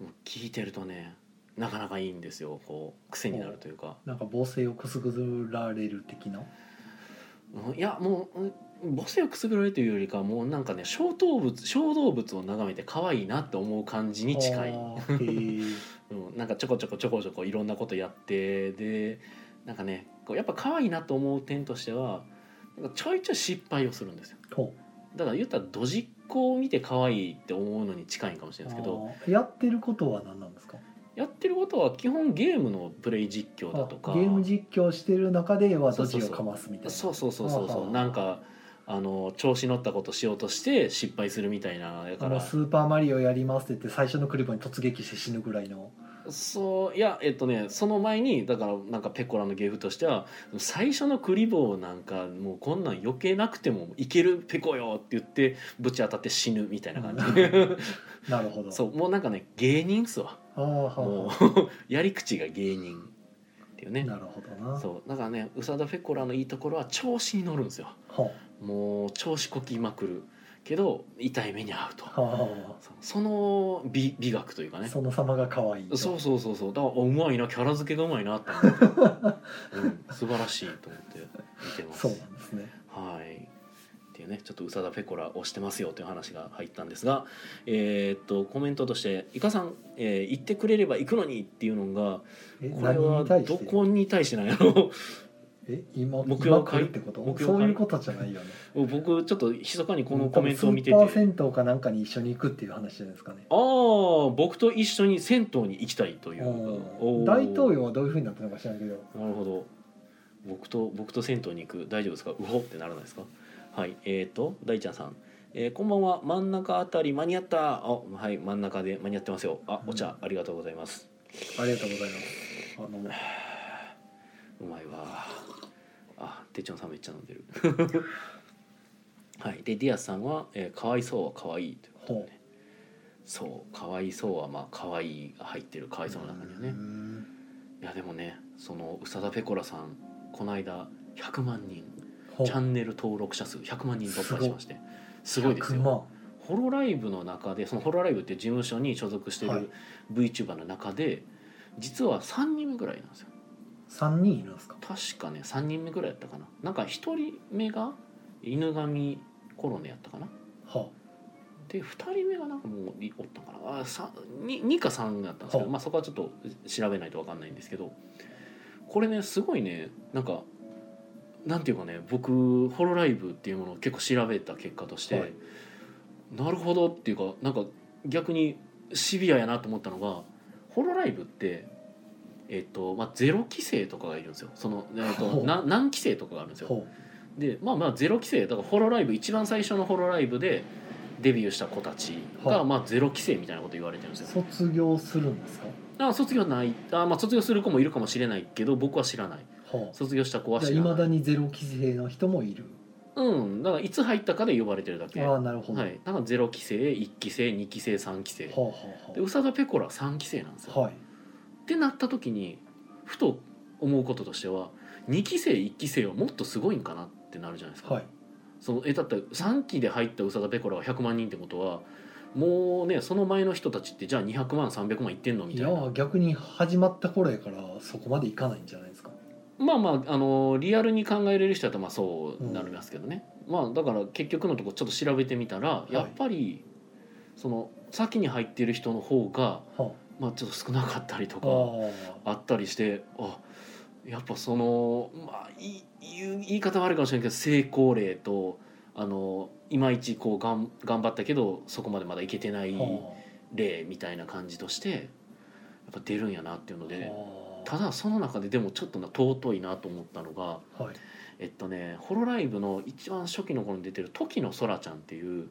も聞いてるとねなかなかいいんですよ。こう癖になるというか。なんか母性をくすぐられる的な？うんいやもううん母性をくすぐられるというよりかはもうなんかね小動物小動物を眺めて可愛いなって思う感じに近い、[laughs] うん、なんかちょこちょこちょこちょこいろんなことやってでなんかねこうやっぱ可愛いなと思う点としてはなんかちょいちょい失敗をするんですよ。ほだから言ったらドジっ子を見て可愛いって思うのに近いかもしれうないですけどやってることは何なんですか？やってることは基本ゲームのプレイ実況だとか。あゲーム実況してる中ではドジをかますみたいな。そうそうそうそうそう。なんかあの調子乗ったことしようとして失敗するみたいなだから。スーパーマリオやりますって言って最初のクリボーに突撃して死ぬぐらいの。そういやえっとねその前にだからなんかペコラの芸風としては最初のクリボーなんかもうこんなん余計なくてもいけるペコよって言ってぶち当たって死ぬみたいな感じ。なるほど。[laughs] そうもうなんかね芸人っすわ。ああはあもうはやり口が芸人っていうね。あなるほどな。そうだからね宇佐田ペコラのいいところは調子に乗るんですよ。はもう調子こきまくるけど痛い目に遭うと。その美美学というかね。あその様が可愛いと。そうそうそうそう。だからあうまいなキャラ付けがうまいなって思って、[laughs] うん、素晴らしいと思って見てます。そうなんですね。はい。っていうねちょっと宇佐田ペコラ推してますよという話が入ったんですがえーっとコメントとして「イカさん、えー言ってくれれば行くのに」っていうのがえこれはどこに対してなんやろえ今目標今来るってこと？そういうことじゃないよね。[laughs] 僕ちょっと密かにこのコメントを見てて。スーパー銭湯かなんかに一緒に行くっていう話じゃないですかね。ああ僕と一緒に銭湯に行きたいという。大統領はどういうふうになったのか知らんけど。なるほど。僕と僕と銭湯に行く。大丈夫ですか？うほっ。てならないですか？はい。えー、と大ちゃんさん、えーこんばんは。真ん中あたり間に合った。あはい。真ん中で間に合ってますよ。あお茶、ありがとうございます。ありがとうございます。あの。[sighs] うまいわあてっちゃんさんめっちゃ飲んでる。はい。でディアスさんは、えーかわいそうはかわいいということでほねそう。かわいそうはまあかわいいが入ってる。かわいそうの中にはね。うん。いやでもねその宇佐田ペコラさんこの間100万人チャンネル登録者数100万人突破しまして。すごいです100よ万ホロライブの中でそのホロライブって事務所に所属してはい。る VTuber の中で実は3人目ぐらいなんですよ3人いるんですか？確かね3人目ぐらいやったかな。なんか1人目が犬神コロネやったかな。はで2人目がなんかもういおったかな。あさ 2, 2か3だったんですけど、はあ。まあ、そこはちょっと調べないと分かんないんですけどこれねすごいねなんかなんていうかね僕ホロライブっていうものを結構調べた結果として、はい。なるほどっていうかなんか逆にシビアやなと思ったのがホロライブって。えっとまあ、ゼロ規制とかがいるんですよ。その、えっとな何規制とかがあるんですよ。ほでまあまあゼロ規制だからホロライブ一番最初のホロライブでデビューした子たちが、はいまあ、ゼロ規制みたいなこと言われてるんですよ。卒業するんですか？あ卒業ない。あ、まあ、卒業する子もいるかもしれないけど僕は知らない。は卒業した子は知らない。まだにゼロ規制の人もいる。うん。だからいつ入ったかで呼ばれてるだけ。あはあなるほど、い。だからゼロ期生1期生2期生3期生。はあはで宇佐田ペコラ3期生なんですよ、あはあはいってなった時にふと思うこととしては2期生1期生はもっとすごいんかなってなるじゃないですか、はい。そのえだって3期で入った宇佐田ペコラが100万人ってことはもうねその前の人たちってじゃあ200万300万いってんのみいたいな。や逆に始まった頃やからそこまでいかないんじゃないですか。まあまああのリアルに考えれる人だとまあそうなりますけどね、まあだから結局のとこちょっと調べてみたら、い。やっぱりその先に入ってる人の方が、はまあ、ちょっと少なかったりとあかああったりしてあやっぱそのまあいい言い方悪いかもしれないけど成功例とあのいまいちこうがん頑張ったけどそこまでまだいけてないは例みたいな感じとしてやっぱ出るんやなっていうのあではただその中ででもちょっとな尊いなと思ったのがあはい。えっとねホロライブの一番初期の頃に出てる時の空ちゃんっていう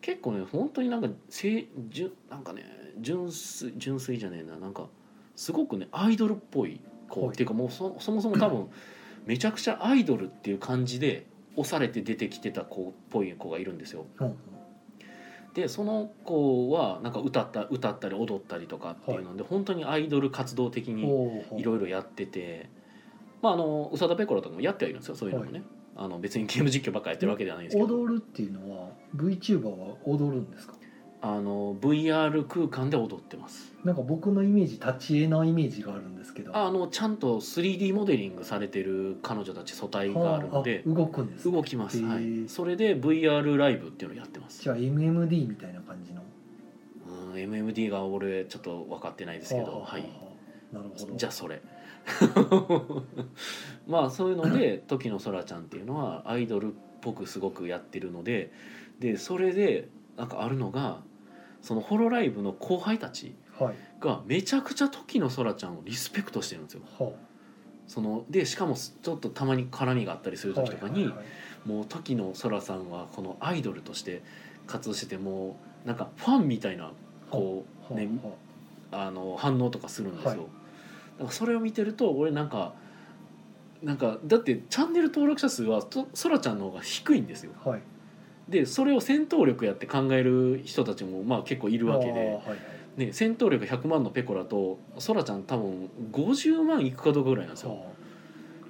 結構ね本当になんかせじゅなんかね純粋純粋じゃねえな。なんかすごくねアイドルっぽい子、はい。っていうかもうそそもそも多分 [clears throat] めちゃくちゃアイドルっていう感じで押されて出てきてた子っぽい子がいるんですよ。うんでその子はなんか歌った歌ったり踊ったりとかっていうので、本当にアイドル活動的にい。ろいろやってて、まああの宇佐田ペコラとかもやってはいるんですよそういうのもね、あの別にゲーム実況ばっかやってるわけではないんですけど。踊るっていうのは VTuber は踊るんですか？あの VR 空間で踊ってます。なんか僕のイメージ立ち絵なイメージがあるんですけど。あのちゃんと 3D モデリングされてる彼女たち素体があるのではあ動くんですね。動きます、はい、それで VR ライブっていうのをやってます。じゃあ MMD みたいな感じの？うん MMD が俺ちょっと分かってないですけど。はあはい。あなるほど。じゃあそれ。[laughs] まあそういうので [laughs] 時の空ちゃんっていうのはアイドルっぽくすごくやってるのででそれでなんかあるのがそのホロライブの後輩たちはい。がめちゃくちゃ時の空ちゃんをリスペクトしてるんですよ。はそのでしかもちょっとたまに絡みがあったりするあ時とかに、はいはいはい。もう時の空さんはこのアイドルとして活動しててもうなんかファンみたいなこうねはあ。の反応とかするんですよ、はい。だからそれを見てると俺なんかなんかだってチャンネル登録者数はと空ちゃんの方が低いんですよ。あはいでそれを戦闘力やって考える人たちもまあ結構いるわけで、ね、戦闘力100万のペコラと空ちゃん多分50万いくかどうかぐらいなんですよ。は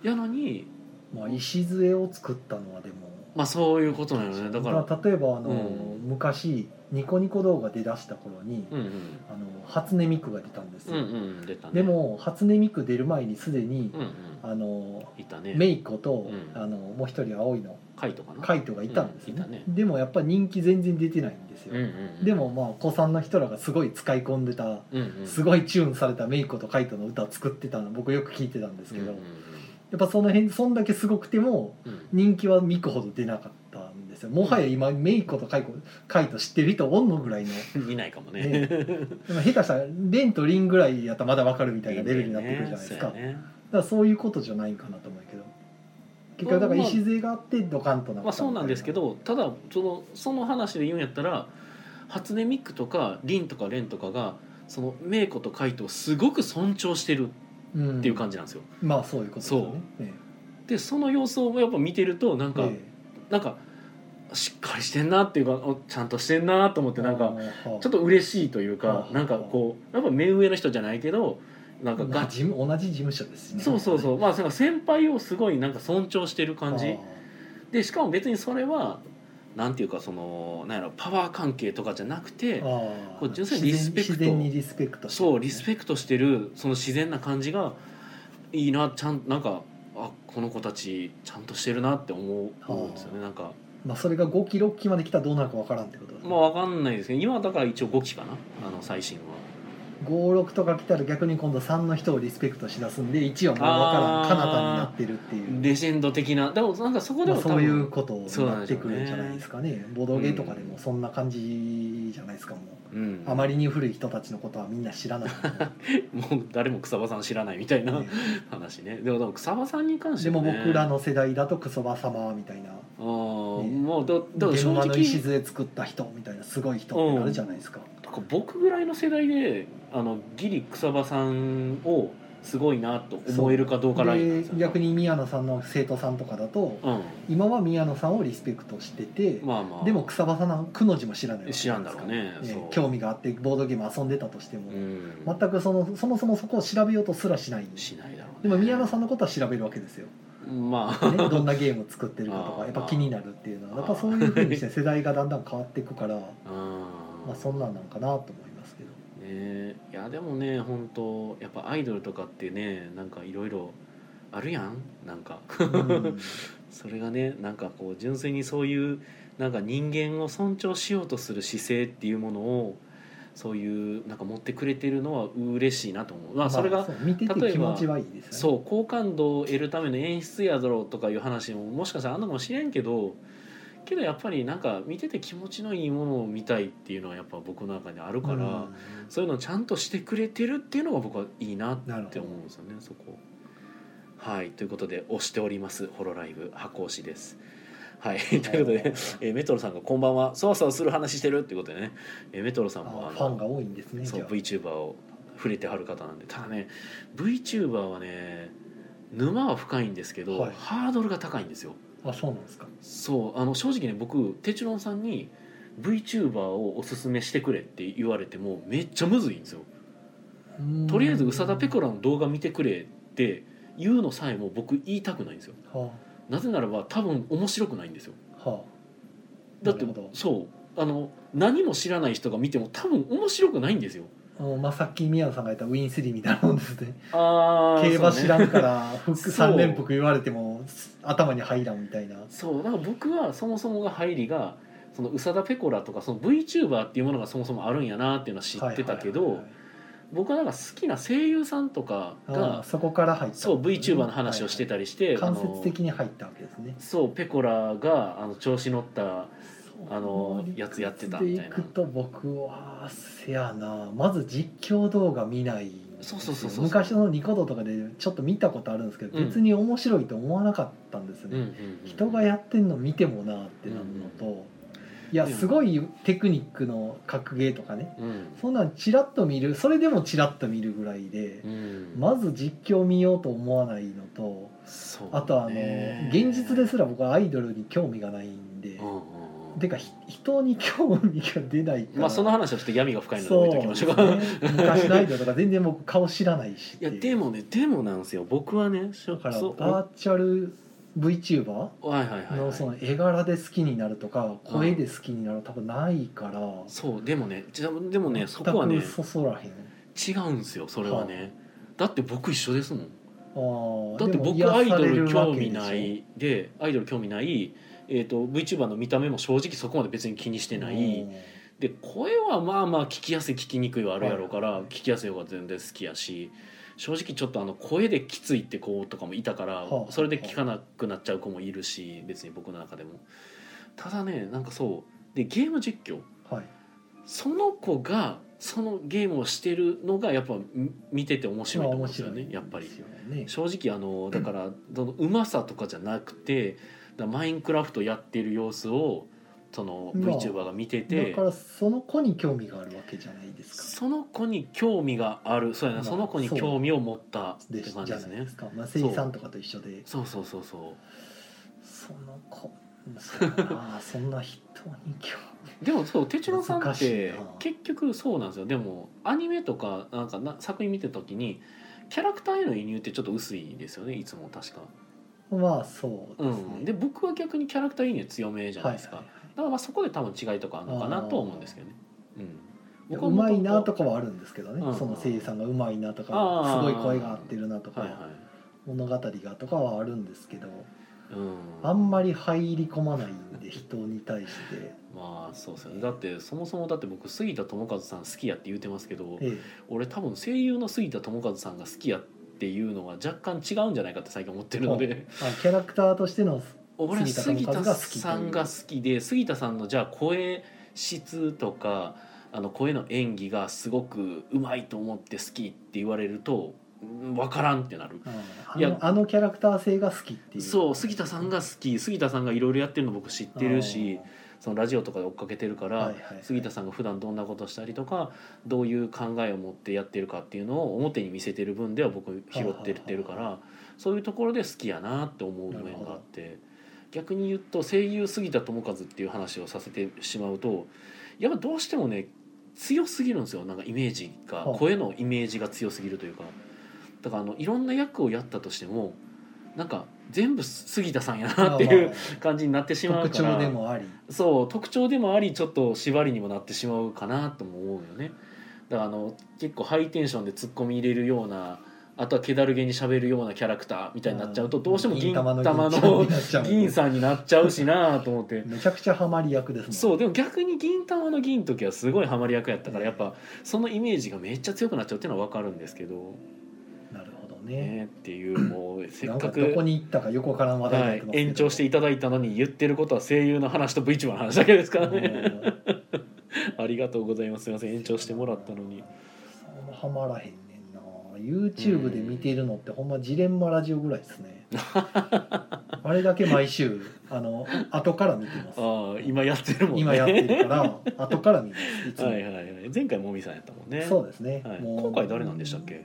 やのにあまあ礎を作ったのはでも。まあそういうことなのね。だから例えばあの、うん。昔ニコニコ動画出だした頃に、うんうん。あの初音ミクが出たんですうんうよ、ん出たね。でも初音ミク出る前にすでにう、んうん。あのいたね。メイコと、うん。あのもう一人青いのカイトかな？カイトがいたんですね,、うんね。でもやっぱ人気全然出てないんですよ、うんうんうん。でもまあ子さんの人らがすごい使い込んでたうんうん。すごいチューンされたメイコとカイトの歌を作ってたの僕よく聞いてたんですけど、うんやっぱその辺そんだけすごくてもうん。うん人気はミクほど出なかったんですよ。もはや今メイコとカイコカイト知ってる人おんのぐらいのうんいないかもね。ね。でも下手したらレンとリンぐらいやったらまだ分かるみたいなレベルになってくるじゃないですか、そうやね。だからそういうことじゃないんかなと思うけど結局だから礎があってドカンとなったまあそうなんですけどただそのその話で言うんやったら初音ミクとかリンとかレンとかがそのメイコとカイトをすごく尊重してるうんっていう感じなんですよ、まあそういうことですよね。えでその様子をやっぱ見てるとなんか、ええ。なんかしっかりしてんなっていうかおちゃんとしてんなと思ってなんかちょっと嬉しいというかはあ。なんかこうやっぱ目上の人じゃないけどなんかが同じ事務所ですしね。そうそうそう。まあ先輩をすごいなんか尊重してる感じ。あでしかも別にそれはなんていうかそのなんやろパワー関係とかじゃなくてこう純粋にリスペクト。自然自然にリスペクトしてそうリスペクトしてるその自然な感じがいいなちゃんなんかあこの子たちちゃんとしてるなって思う思うんですよね。なんか。まあそれが5期6期まで来たらどうなるかわからんってことね。まあわかんないですけど今はだから一応5期かな。あの最新は56とか来たら逆に今度3の人をリスペクトしだすんで1はもうわからん彼方になってるっていう。レジェンド的な。でもなんかそこでまあ、そういう分ことになってくるんじゃないですかね。ボドゲとかでもそんな感じじゃないですかもう、うん。あまりに古い人たちのことはみんな知らない、[laughs] もう誰も草場さん知らないみたいなね。話ね。でもでも草場さんに関してでもね僕らの世代だとクソバ様みたいなあーねもうだだから現正場の直。礎作った人みたいなすごい人ってあるじゃないですか、僕ぐらいの世代であのギリ草場さんをすごいなと思えるかどうかラインなんですよで逆に宮野さんの生徒さんとかだとうん。今は宮野さんをリスペクトしてて、まあまあ。でも草場さんのくの字も知らないわけ知らんだろうねかそう。興味があってボードゲーム遊んでたとしても、うん。全くそのそもそもそこを調べようとすらしない。んでしないだろうね。でも宮野さんのことは調べるわけですよ、まあ。ね、どんなゲームを作ってるかとかやっぱ気になるっていうのはやっぱそういうふうにして世代がだんだん変わっていくからうんまあそんなんなんかなと思いますけど。ねいやでもね本当やっぱアイドルとかってねなんかいろいろあるやんなんか。うん。[laughs] それがねなんかこう純粋にそういうなんか人間を尊重しようとする姿勢っていうものをそういうなんか持ってくれてるのは嬉しいなと思う、まあ、それが見てて例えば気持ちはいいですよね。そう好感度を得るための演出やだろうとかいう話ももしかしたらあんのかもしれんけどけどやっぱりなんか見てて気持ちのいいものを見たいっていうのはやっぱ僕の中にあるから、うん。そういうのをちゃんとしてくれてるっていうのが僕はいいなって思うんですよねそこ。はいということで押しております。ホロライブ箱押しです。はい。[laughs] ということで、えーメトロさんがこんばんは。そわそわする話してるってことでね、えーメトロさんもあのあファンが多いんですねそう VTuber を触れてはる方なんで。ただね VTuber はね沼は深いんですけど、はい。ハードルが高いんですよ。あそうなんですか。そうあの正直ね僕テチロンさんに VTuber をおすすめしてくれって言われてもめっちゃむずいんですよ。とりあえず宇佐田ペコラの動画見てくれって言うのさえも僕言いたくないんですよ。はなぜならば多分面白くないんですよ。あ。はだってなるほど。そう。あの何も知らない人が見ても多分面白くないんですよ。あのまあさっき宮野さんが言ったウィン3みたいなもんですね。あ競馬知らんからそう三連複言われても頭に入らんみたいな。そう。だから僕はそもそもが入りがその宇佐田ペコラとかその VTuber っていうものがそもそもあるんやなっていうのは知ってたけど、はいはいはい僕はなんか好きな声優さんとかあがあそこから入った。そう VTuber の話をしてたりして、間あの接的に入ったわけですね。そうペコラがあの調子乗ったあのやつやってたみたいな。でいくと僕はせやな。まず実況動画見ないそうそうそうそう。昔のニコ動とかでちょっと見たことあるんですけど、うん。別に面白いと思わなかったんですよね、うんうんうん人がやってんの見てもなってなるのと、いやすごいテクニックの格ゲーとかね。うん。そんなんチラッと見るそれでもチラッと見るぐらいでう、ん。まず実況見ようと思わないのとあとあのね現実ですら僕はアイドルに興味がないんで、うんてかひ人に興味が出ないから。まあその話はちょっと闇が深いので置いときましょう。ね昔のアイドルとか全然僕顔知らないしいやでもねでもなんですよ。僕はねだからそうバーチャル VTuber のその絵柄で好きになるとか声で好きになる多分ないから。そうでもねじゃでもねそこはねそそらへん。違うんですよそれはね、だって僕一緒ですもん。だって僕アイドル興味ないでアイドル興味ない、えー、と VTuber の見た目も正直そこまで別に気にしてない、うん。で声はまあまあ聞きやすい聞きにくいはあるやろうから、はい聞きやすい方が全然好きやし正直ちょっとあの声できついって子とかもいたから、はあそれで聞かなくなっちゃう子もいるし別に僕の中でも。ただねなんかそう。でゲーム実況。はい。その子がそのゲームをしてるのがやっぱみ見てて面白いと思うんですよね、やっぱり。正直あのだからそのうまさとかじゃなくてだマインクラフトやってる様子をそのまあ VTuber が見てて、だからその子に興味があるわけじゃないですか。その子に興味があるそうやな、まあその子に興味を持ったって感じですね。ないですか、まあ、声優さんとかと一緒で。そう。そうそうそうその子そうやな。[laughs] そんな人に興でもそう哲郎さんっ難して結局そうなんですよ。でもアニメとかなんかな作品見てた時にキャラクターへの輸入ってちょっと薄いですよね。いつも確か、味まあそううですね、ん、で僕は逆にキャラクター輸入強めじゃないですか、はいはいだからまあそこで多分違いとかあるのかなとは思うんですけどね。うん。うまいなとかかはあるんですけどね、うん。その声優さんがうまいなとかすごい声が合ってるなとか、はいはい。物語がとかはあるんですけどうん。あんまり入り込まないんで人に対して、[laughs] まあそうですよね。だってそもそもだって僕杉田智和さん好きやって言うてますけどえ俺多分声優の杉田智和さんが好きやっていうのは若干違うんじゃないかって最近思ってるので。キャラクターとしての俺は杉杉田さんが好きで杉田さんのじゃあ声質とかあの声の演技がすごくうまいと思って好きって言われると分からんってなる。うん。あいやのあのキャラクター性が好きっていう。そう杉田さんが好き。杉田さんがいろいろやってるの僕知ってるしあそのラジオとかで追っかけてるから、はいはい杉田さんが普段どんなことしたりとかどういう考えを持ってやってるかっていうのを表に見せてる分では僕拾ってってるからそういうところで好きやなって思う面があって逆に言うと声優杉田智和っていう話をさせてしまうとやっぱどうしてもね強すぎるんですよ。なんかイメージがはあ。声のイメージが強すぎるというか。だからあのいろんな役をやったとしてもなんか全部杉田さんやなっていう感じになってしまう特から。徴でもあり。そう特徴でもありちょっと縛りにもなってしまうかなとも思うよね。だからあの結構ハイテンションでツッコミ入れるようなあとは気だるげに喋るようなキャラクターみたいになっちゃうとどうしても銀玉の銀さんになっちゃうしなと思って。めちゃくちゃハマり役ですもんそうでも逆に銀玉の銀の時はすごいハマり役やったからやっぱそのイメージがめっちゃ強くなっちゃうっていうのは分かるんですけど。なるほどね。ねっていうもうせっかかくどこに行ったか横から話題になはい延長していただいたのに言ってることは声優の話と VTuber の話だけですからね。うん [laughs] ありがとうございます。すいません延長してもらったのに。ハマらへん YouTube で見てるのってほんまジレンマラジオぐらいですね。[laughs] あれだけ毎週あの後から見てます。ああ今やってるもんね。今やってるから後から見ますいつも、はいはいはい。前回もみさんやったもんね。そうですね、はい、もう今回誰なんでしたっけ？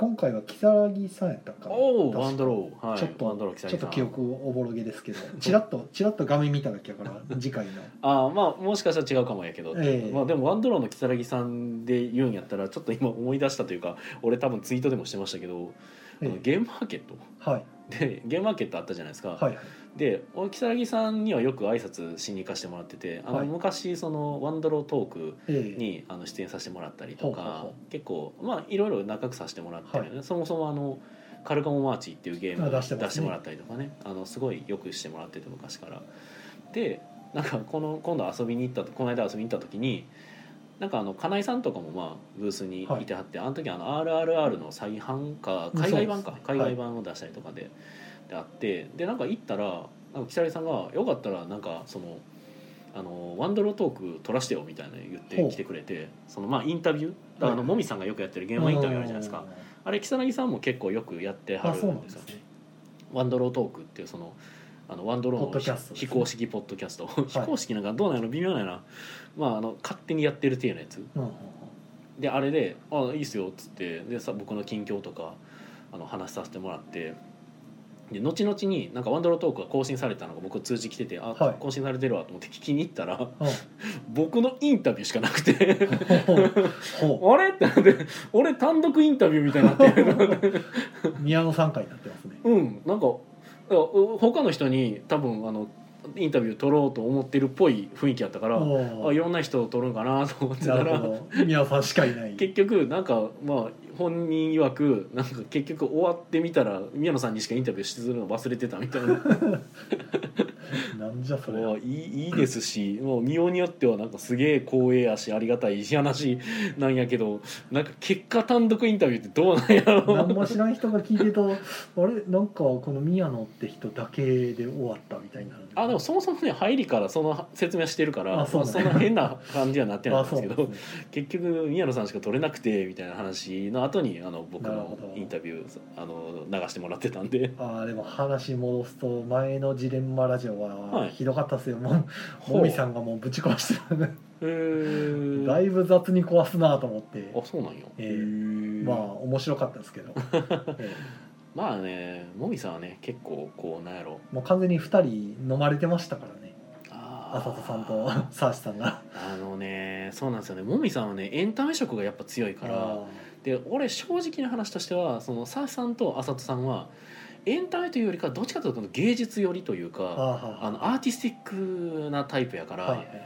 今回は如月さんやったかな。おおワンドロー。はいちょっとワンドローちょっと記憶おぼろげですけど。チラッとチラッと画面見ただけやから [laughs] 次回の。ああまあもしかしたら違うかもやけど、ええ。まあでもワンドローの如月さんで言うんやったらちょっと今思い出したというか [laughs] 俺多分ツイートでもしてましたけど、えゲームマーケット？えはい。でゲームマーケットあったじゃないですか、はいで俺如月さんにはよく挨拶しに行かせてもらっててあの、はい昔そのワンドロートークええ。にあの出演させてもらったりとか結構まあいろいろ仲良くさせてもらってるよね、そもそもあのカルカモマーチっていうゲームをあ出出してもらったりとかね。あのすごいよくしてもらってて昔から。でなんかこの今度遊びに行ったこの間遊びに行った時になんかあの金井さんとかもまあブースにい。てはって、あの時あの RRR の再販か海外版か、海外版を出したりとかで,、であってでなんか行ったらなんか如月さんが「よかったらなんかそのあのワンドロートーク撮らしてよ」みたいなの言って来てくれてそのまあインタビューあのはい。もみさんがよくやってるゲームインタビューあるじゃないですか。あれ如月さんも結構よくやってはるんですすね。ワンドロートークっていうそのあのワンドローのね。非公式ポッドキャスト、[laughs] 非公式なんかどうなの微妙なんやな。まああの勝手にやってる体のやつ。うんうんうん。であれで「あいいっすよ」っつって。でさ僕の近況とかあの話させてもらってで後々になんかワンドロートークが更新されたのが僕通知来てて「あ、はい。更新されてるわ」と思って聞きに行ったらうん。[laughs] 僕のインタビューしかなくて。ほあれ？ってなって俺単独インタビューみたいになって。る [laughs] う宮野さん回になってますね。うん。なんか他の人に多分あのインタビュー取ろうと思ってるっぽい雰囲気やったからあいろんな人を取るんかな [laughs] と思ってたらしかいない。結局なんかまあ本人曰くなんか結局終わってみたら宮野さんにしかインタビューするの忘れてたみたいな。[laughs] なんじゃそれ。いいいいですしもう見ようによってはなんかすげえ光栄やしありがたい話なんやけどなんか結果単独インタビューってどうなんやろ何も知らん人が聞いてるとあれ？なんかこの宮野って人だけで終わったみたいになるあでもそもそもね入りからその説明はしてるからあそそんな変な感じはなってないんあですけど結局宮野さんしか取れなくてみたいな話の後にあの僕のなるほど。インタビューあの流してもらってたんで。[laughs] あーでも話戻すと前のジレンマラジオははい。ひどかったですよ、もうほう。もみさんがもうぶち壊してたねへー。[laughs] だいぶ雑に壊すなと思って。あそうなんや、えーまあ面白かったですけど、[laughs] えまあねもみさんはね結構こうなんやろ。えもう完全に2人飲まれてましたからね。あー。浅田さんと [laughs] サーシさんが。あのねそうなんですよね。もみさんはねエンタメ色がやっぱ強いから。あで俺正直な話としてはそのサーシさんと浅田さんはエンタメというよりかどっちかというと芸術寄りというかあはああのアーティスティックなタイプやから、はいはいはい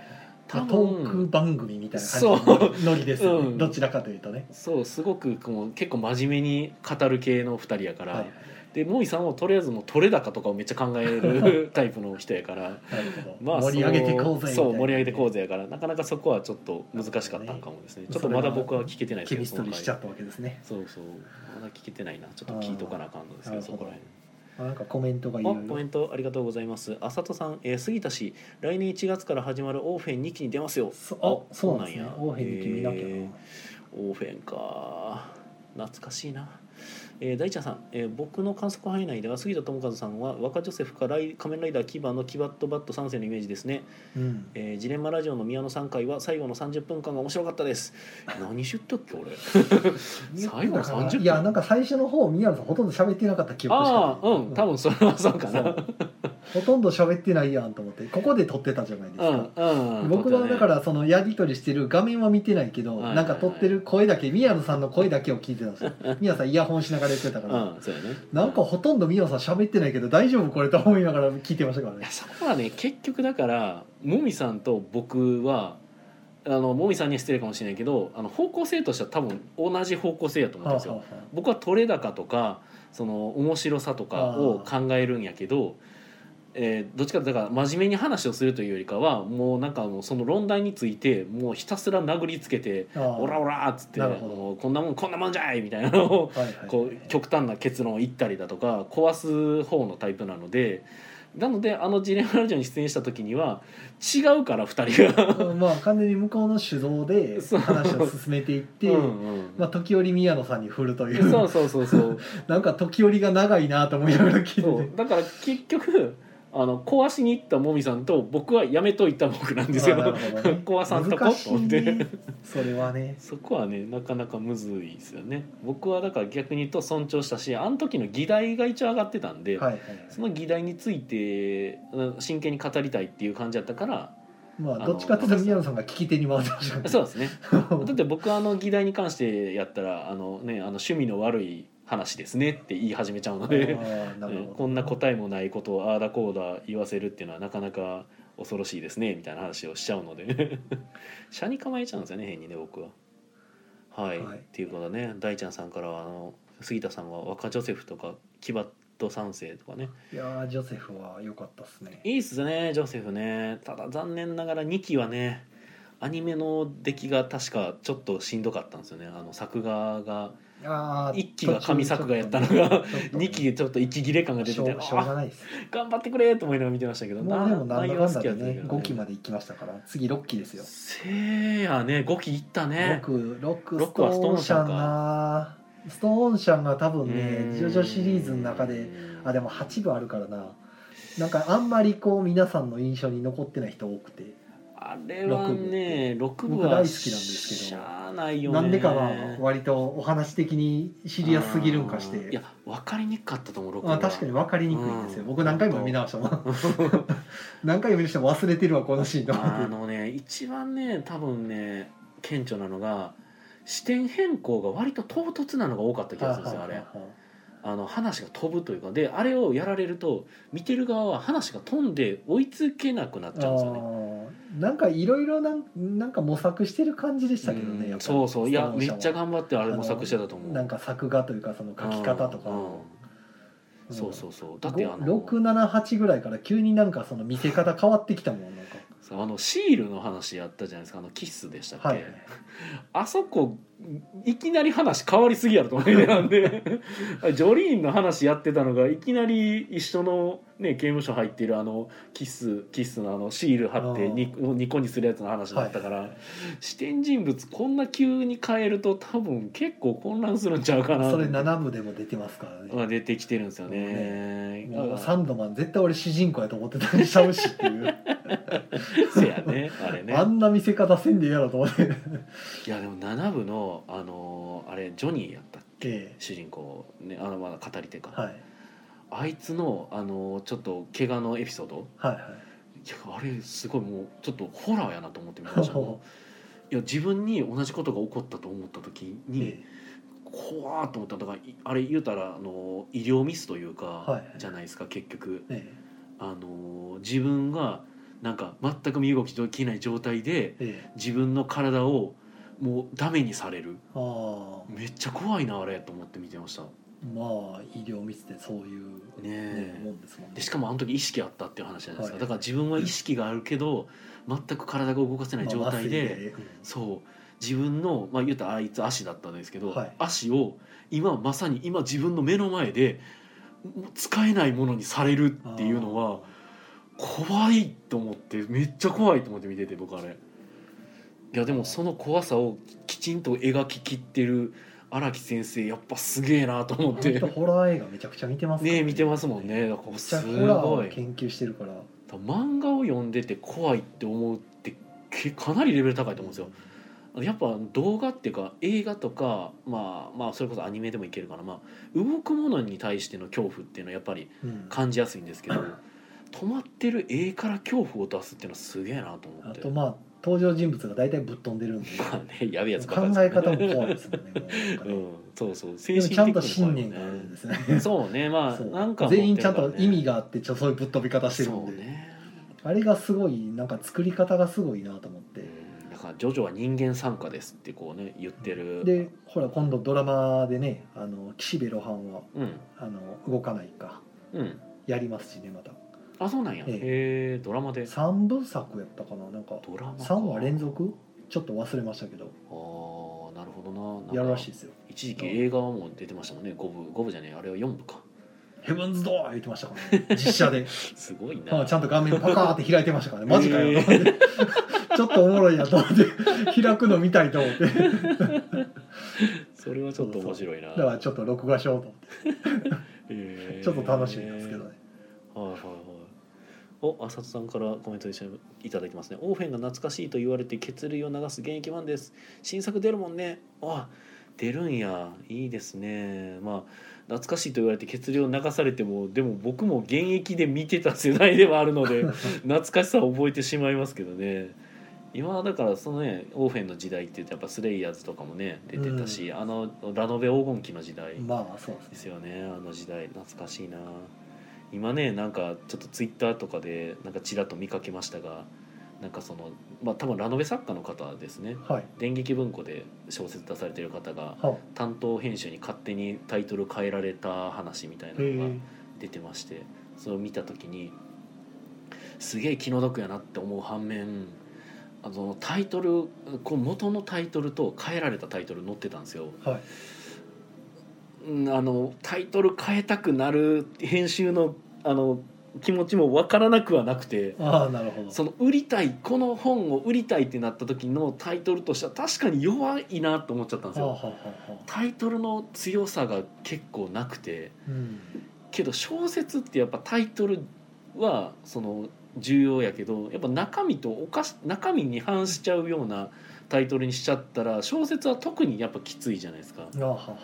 多分。トーク番組みたいなそう感じのノリですよね、うん。どちらかというとね。そうすごくこう結構真面目に語る系の2人やから、はいでもみさんはとりあえずもう取れ高とかをめっちゃ考えるタイプの人やから。まあ、盛り上げていこうぜそう盛り上げていこうぜやから。なかなかそこはちょっと難しかったんかもですね。ちょっとまだ僕は聞けてないですケミストリーしちゃそったわけですね。そうそう。まだ聞けてないな。ちょっと聞いとかなあかんのですけどそこらへんあなんかコメントがいろいコメントありがとうございます。あさとさん、えー、杉田氏来年1月から始まるオーフェン2期に出ますよ。そあそうなんや。オーヘンに見なきゃな、えー。オーフェンか。懐かしいなえー大ちゃんさん、えー僕の観測範囲内では杉田智和さんは若ジョセフかライ仮面ライダーキバのキバットバット3世のイメージですね、うん。えージレンマラジオの宮野3回は最後の30分間が面白かったです。何しゅったっけ俺。[laughs] 最後の30分。いやなんか最初の方宮野さんほとんど喋ってなかった記憶しかああうん多分それはそうかな。ほとんど喋ってないやんと思ってここで撮ってたじゃないですか、うんうん僕はだからそのやり取りしてる画面は見てないけど、はいはいはいなんか撮ってる声だけ宮野さんの声だけを聞いてたんですよ宮野さんイヤホンしながら言ってたから、うんそうやね。なんかほとんど宮野さん喋ってないけど大丈夫これと思いながら聞いてましたからね。そこはね結局だからもみさんと僕はあのもみさんには失礼かもしれないけどあの方向性としては多分同じ方向性やと思うんですよ。はあはあは僕は取れ高とかその面白さとかを考えるんやけど、えーどっちかだから真面目に話をするというよりかはもうなんかもうその論題についてもうひたすら殴りつけてああ「オラオラ!」っつってこんなもんこんなもんじゃい!」みたいなのをはいはいこう極端な結論を言ったりだとか壊す方のタイプなのでなのであのジレンマラジオに出演した時には違うから2人が。うんまあ完全に向こうの主導で話を進めていって、まあ、時折宮野さんに振るという。そうそうそうそう。[laughs] なんか時折が長いなと思いながら聞いてだから結局あの壊しに行ったもみさんと僕はやめといた僕なんですよ、あなるほどね。壊さんとこ。と思って、それはね。そこはねなかなかむずいですよね。僕はだから逆に言うと尊重したしあの時の議題が一応上がってたんで、はいはい。その議題についてうん真剣に語りたいっていう感じだったからまあどっちかというと宮野さんが聞き手に回ってましたからそうですね。だって僕はあの議題に関してやったらあの、ね、あの趣味の悪い話ですねって言い始めちゃうので。こんな答えもないことをああだこうだ言わせるっていうのはなかなか恐ろしいですねみたいな話をしちゃうので [laughs] 車に構えちゃうんですよね変にね僕は。はい、はい。っていうことでね大ちゃんさんからはあの杉田さんは若ジョセフとかキバット三世とかね。いやージョセフは良かったですね。いいっすねジョセフね。ただ残念ながら2期はねアニメの出来が確かちょっとしんどかったんですよね。あの作画があー一期が神作画やったのが2期ちょっと息切れ感が出ててしょうがあないです。頑張ってくれと思いながら見てましたけど。もうでもなんだかんだでね内容は好きやったけど5期まで行きましたから次6期ですよ。せやね5期いったね。6六六はストーンシャンか。なストーンシャンが多分うねジョジョシリーズの中であでも8部あるからな。なんかあんまりこう皆さんの印象に残ってない人多くてあれはね6部。僕は大好きなんですけどないよね。でかは割とお話的にシリアスすぎるんかしあーいてや分かりにくかったと思う6部あは確かに分かりにくいんですよ。うん。僕何回も見直したもん。[laughs] 何回も見直しても忘れてるわこのシーンとあのね一番ね多分ね顕著なのが視点変更が割と唐突なのが多かった気がするんですよあれあの話が飛ぶというかであれをやられると見てる側は話が飛んで追いつけなくなっちゃうんですよね。なんかいろいろなんか模索してる感じでしたけどね、うそうそう。いやめっちゃが頑張ってあれ模索してたと思う。なんか作画というかその書き方とか、うん。うんそうそうそう。だってあの678ぐらいから急になんかその見せ方変わってきたもんなんかそうあのシールの話やったじゃないですかあのキスでしたっけ、はい。[laughs] あそこいきなり話変わりすぎやろと思いなんで [laughs] ジョリーンの話やってたのがいきなり一緒の、ね、刑務所入っているあのキスキスのあのシール貼ってニニコにするやつの話だったから、視点人物こんな急に変えると多分結構混乱するんちゃうかなそれ7部でも出てますからね、が出てきてるんですよね。もうサンドマン絶対俺主人公やと思ってたりしちゃうしっていうせやねあれね。あ。んな見せ方せんでええやろと思って。いやでも7部のあのあれジョニーやったっけ？え主人公ねあのまだ語り手か、えはい。あいつのあのちょっと怪我のエピソード？はいはい。いやあれすごいもうちょっとホラーやなと思って見ました。もんいや自分に同じことが起こったと思った時にえ怖ーっと思っただからいあれ言うたらあの医療ミスというか、はい。じゃないですか結局。ええ。あの自分がなんか全く身動きできない状態でええ。自分の体をもうダメにされる。ああ。めっちゃ怖いなあれと思って見てました。まあ医療ミスってそういうねねえもんですもんね。でしかもあの時意識あったっていう話じゃないですか、はい。だから自分は意識があるけど全く体が動かせない状態で、うん。そう。自分のまあ言うたらあいつ足だったんですけど、はい。足を今まさに今自分の目の前でもう使えないものにされるっていうのは怖いと思ってめっちゃ怖いと思って見てて僕あれ。いやでもその怖さをきちんと描ききってる荒木先生やっぱすげえなと思っ本て当ホラー映画めちゃくちゃ見てますからね。見てますもんね。だからすごい。を研究してるから。漫画を読んでて怖いって思うってけかなりレベル高いと思うんですよ。やっぱ動画っていうか映画とかまあまあそれこそアニメでもいけるかな、まあ、動くものに対しての恐怖っていうのはやっぱりうん。感じやすいんですけど止まってる絵から恐怖を出すっていうのはすげえなと思って。あとまあ登場人物が大体ぶっ飛んでるんで。まあねやべえやつば考え方も怖いですもんねもうなん [laughs] そうそう精神的ちゃんとに信念があるんですね。ねそうねまあ [laughs] そう。なんか全員ちゃんと意味ががあってちょそういうぶっ飛び方してるんで、そうね。あれがすごいなんか作り方がすごいなと思って。うんだからジョジョは人間参加ですってこうね言ってる。でほら今度ドラマでねあの岸辺露伴はうん。あの動かないか。うん。やりますしねまたあそうなんや。へえ。えドラマで。3部作やったかななんか。ドラマか。3話連続ちょっと忘れましたけど。ああなるほどな。なんかやるらしいですよ。一時期映画も出てましたもんね。5部5部じゃねえあれは4部か「ヘブンズ・ドアー」言ってましたからね。実写で、[laughs] すごいな。あちゃんと画面パカーって開いてましたからね。マジかよと思って。[laughs] ちょっとおもろいなと思って。開くの見たいと思って。[laughs] それはちょっと面白いな。だからちょっと録画しようと思って。へー。ちょっと楽しみなんですけお浅田さんからコメントいただきますね。オーフェンが懐かしいと言われて血類を流す現役ファンです。新作出るもんね。あ出るんや。いいですね。まあ懐かしいと言われて血流を流されてもでも僕も現役で見てた世代ではあるので [laughs] 懐かしさを覚えてしまいますけどね。今はだからそのねオーフェンの時代って言うとやっぱスレイヤーズとかもね出てたし、あのラノベ黄金期の時代まあそうですね。ですよね。あの時代懐かしいな今ねなんかちょっとツイッターとかでなんかちらっと見かけましたがなんかそのまあ多分ラノベ作家の方ですね。はい。電撃文庫で小説出されてる方がは担当編集に勝手にタイトル変えられた話みたいなへのがえ。出てましてそれを見た時にすげえ気の毒やなって思う反面あのタイトルこう元のタイトルと変えられたタイトル載ってたんですよ。はい。うんあのタイトル変えたくなる編集のあの気持ちも分からなくはなくてああなるほどその売りたいこの本を売りたいってなった時のタイトルとしては確かに弱いなと思っちゃったんですよ。はあはタイトルの強さが結構なくてうんけど小説ってやっぱタイトルはその重要やけどやっぱ中身とおかし中身に反しちゃうようなタイトルにしちゃったら小説は特にやっぱきついじゃないですか。はあはあは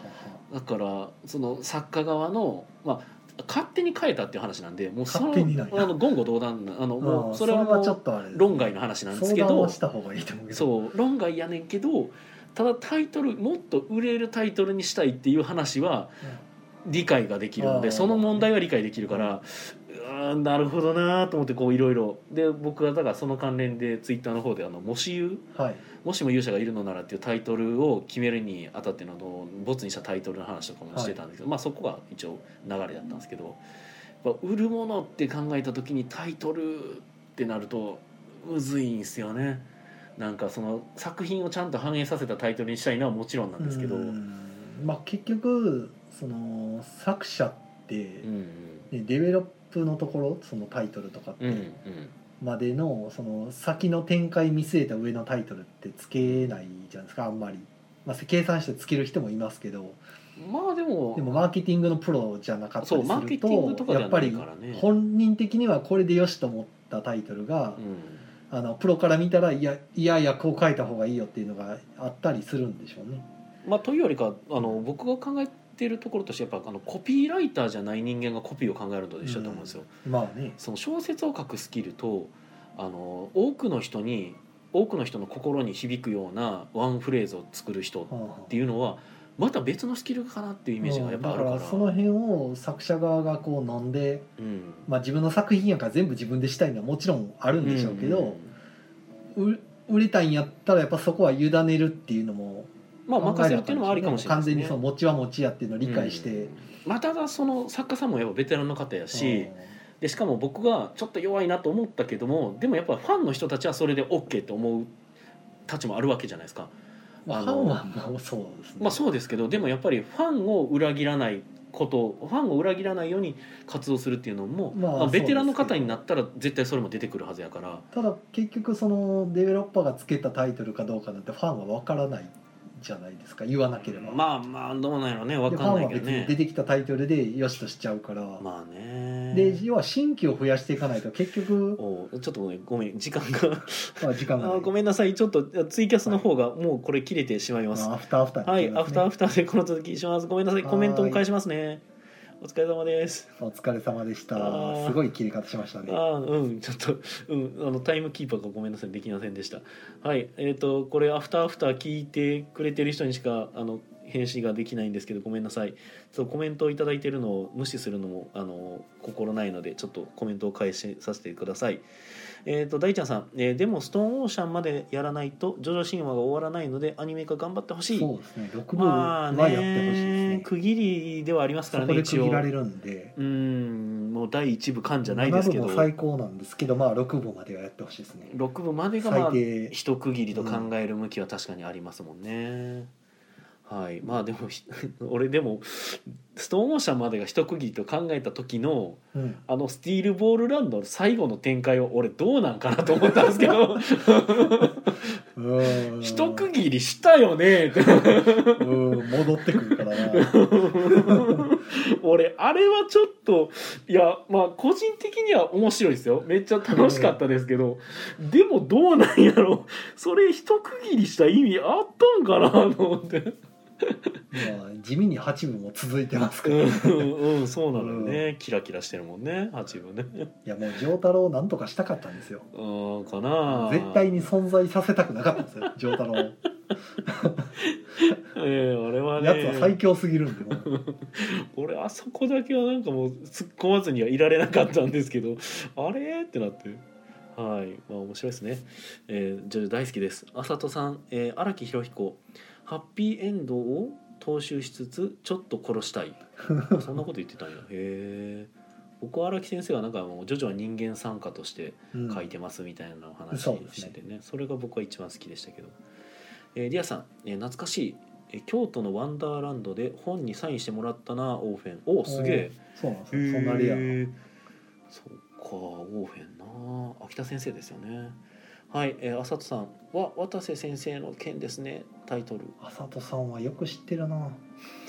だからその作家側のまあ勝手に変えたっていう話なんでもうそのあの言語道断なあのあもあうそれはもちょう論外の話なんですけどそう論外やねんけどただタイトルもっと売れるタイトルにしたいっていう話は理解ができるのああでその問題は理解できるからうーんなるほどなと思ってこういろいろで僕はだからその関連でツイッターの方で「あのもし言うはい。もしも勇者がいるのなら」っていうタイトルを決めるにあたってのボツにしたタイトルの話とかもしてたんですけど、まあそこが一応流れだったんですけどやっぱ売るものって考えた時にタイトルってなるとむずいんですよね。なんかその作品をちゃんと反映させたタイトルにしたいのはもちろんなんですけど、まあ結局その作者って、うん。ね、デベロップのところそのタイトルとかって、うんうん。までのその先の展開見据えた上のタイトルってつけないじゃないですかあんまり、まあ、計算してつける人もいますけど。まあでも。でもマーケティングのプロじゃなかったりすそうマーケティングとかじゃないるとやっぱりからね本人的にはこれでよしと思ったタイトルが、うん。あのプロから見たらいやいやいやこう書いた方がいいよっていうのがあったりするんでしょうね。まあ、というよりかあの僕が考えているところとしてやっぱあのコピーライターじゃない人間がコピーを考えるのと一緒だと思うんですよ。まあね。その小説を書くスキルとあの多くの人に多くの人の心に響くようなワンフレーズを作る人っていうのはまた別のスキルかなっていうイメージがやっぱあるから。だからその辺を作者側がこう飲んで、うん。まあ、自分の作品やから全部自分でしたいのはもちろんあるんでしょうけど、う売れたいんやったらやっぱそこは委ねるっていうのもまあ任せるっていうのもありかもしれない完全にその持ちは持ちやっていうのを理解して、うん。まあただその作家さんもやっぱベテランの方やし、でしかも僕がちょっと弱いなと思ったけどもでもやっぱファンの人たちはそれで OK と思うたちもあるわけじゃないですか。まあ、ファンはもうそうですね、まあそうですけどでもやっぱりファンを裏切らないことファンを裏切らないように活動するっていうのも、まあまあベテランの方になったら絶対それも出てくるはずやから。ただ結局そのデベロッパーがつけたタイトルかどうかなんてファンは分からないじゃないですか言わなければ、まあまあどうなんやろねわでフかァンはい別にんなけどね出てきたタイトルでよしとしちゃうから、まあね。で要は新規を増やしていかないと結局、おうちょっとごめんごめん時間が。まあ、時間がない。[laughs] あごめんなさいちょっとツイキャスの方がもうこれ切れてしまいます、まあアフターアフターにはい、アフターアフターでこの続きします。ごめんなさい、コメントも返しますね。お疲れ様です。お疲れ様でしたすごい切り方しましたねああ、うん、ちょっと、うん、あのタイムキーパーがごめんなさい、できませんでした。はい、えっ、と、これアフターアフター聞いてくれてる人にしか、あの。返信ができないんですけどごめんなさいちょっとコメントをいただいてるのを無視するのもあの心ないのでちょっとコメントを返しさせてくださいえっ、と大ちゃんさん、えーでもストーンオーシャンまでやらないとジョジョ神話が終わらないのでアニメ化頑張ってほしい。そうですね。6部まあはやってほしいですね。ね区切りではありますからね一応。区切られるんで。うーんもう第一部間じゃないですけど。7部も最高なんですけどまあ6部まではやってほしいですね。6部までがまあ一区切りと考える向きは確かにありますもんね、はい。まあでもひ [laughs] 俺でもストーンオーシャンまでが一区切りと考えた時のうん。あのスティールボールランドの最後の展開を俺どうなんかなと思ったんですけど。[laughs] 一区切りしたよねって。うん。戻ってくるからな。[laughs] 俺あれはちょっといやまあ個人的には面白いですよ。めっちゃ楽しかったですけど、でもどうなんやろ。それ一区切りした意味あったんかなと思ってまあ地味に8部も続いてますから、ういん、うん、そうなのよね、キラキラしてるもんね八部ね。やもう丈太郎なんとかしたかったんですよ。うんかな。絶対に存在させたくなかったんですよ [laughs] 丈太郎ええあれはね。やつは最強すぎるんでもう。俺あそこだけはなんかもう突っ込まずにはいられなかったんですけどあれ？ってなって。はい。まあ面白いですね。えー、ジョジョ大好きです。あさとさん。えー荒、木博彦ハッピーエンドを踏襲しつつちょっと殺したい。[laughs] そんなこと言ってたんや。へえ僕は荒木先生はなんかもうジョジョは人間参加としてうん書いてますみたいなお話しててね,、それが僕は一番好きでしたけど、えー、リアさん、えー懐かしい、えー京都のワンダーランドで本にサインしてもらったなオーフェン。おおすげえ。そうなんですよ。そんなレアな。そうかオーフェンな。秋田先生ですよねはい、えー、あさとさんは渡瀬先生の件ですねタイトル。あさとさんはよく知ってるな。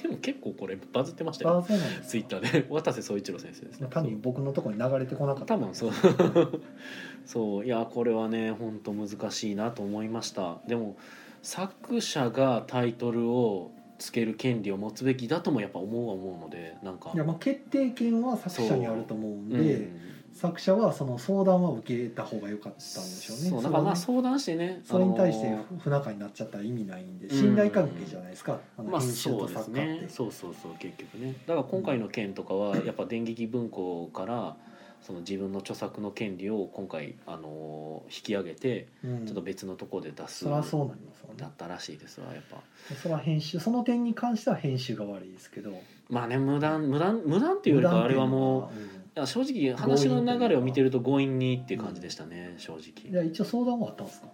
でも結構これバズってましたあよ。そうなんですツイッターで。[laughs] 渡瀬総一郎先生ですね。単に僕のところに流れてこなかった。多分そう。[laughs] そういやこれはね本当難しいなと思いました。でも作者がタイトルをつける権利を持つべきだともやっぱ思うは思うのでなんか。いやまあ決定権は作者にあると思うんで、うん作者はその相談は受けた方が良かったんでしょうね。そうだからまあそ相談してねそれに対して不仲になっちゃったら意味ないんでん信頼関係じゃないですか、あのまあ編集とそうです作家って、ね。そうそうそう結局ね。だから今回の件とかはやっぱ電撃文庫からその自分の著作の権利を今回あの引き上げてうん。ちょっと別のところで出す。そりゃそうなりますだったらしいですわやっぱ。それは編集その点に関しては編集が悪いですけど。まあね無断無断無断っていうよりかあれはもうや正直話の流れを見てると強引にっていう感じでしたね正ん、い直や一応相談はあったんですか？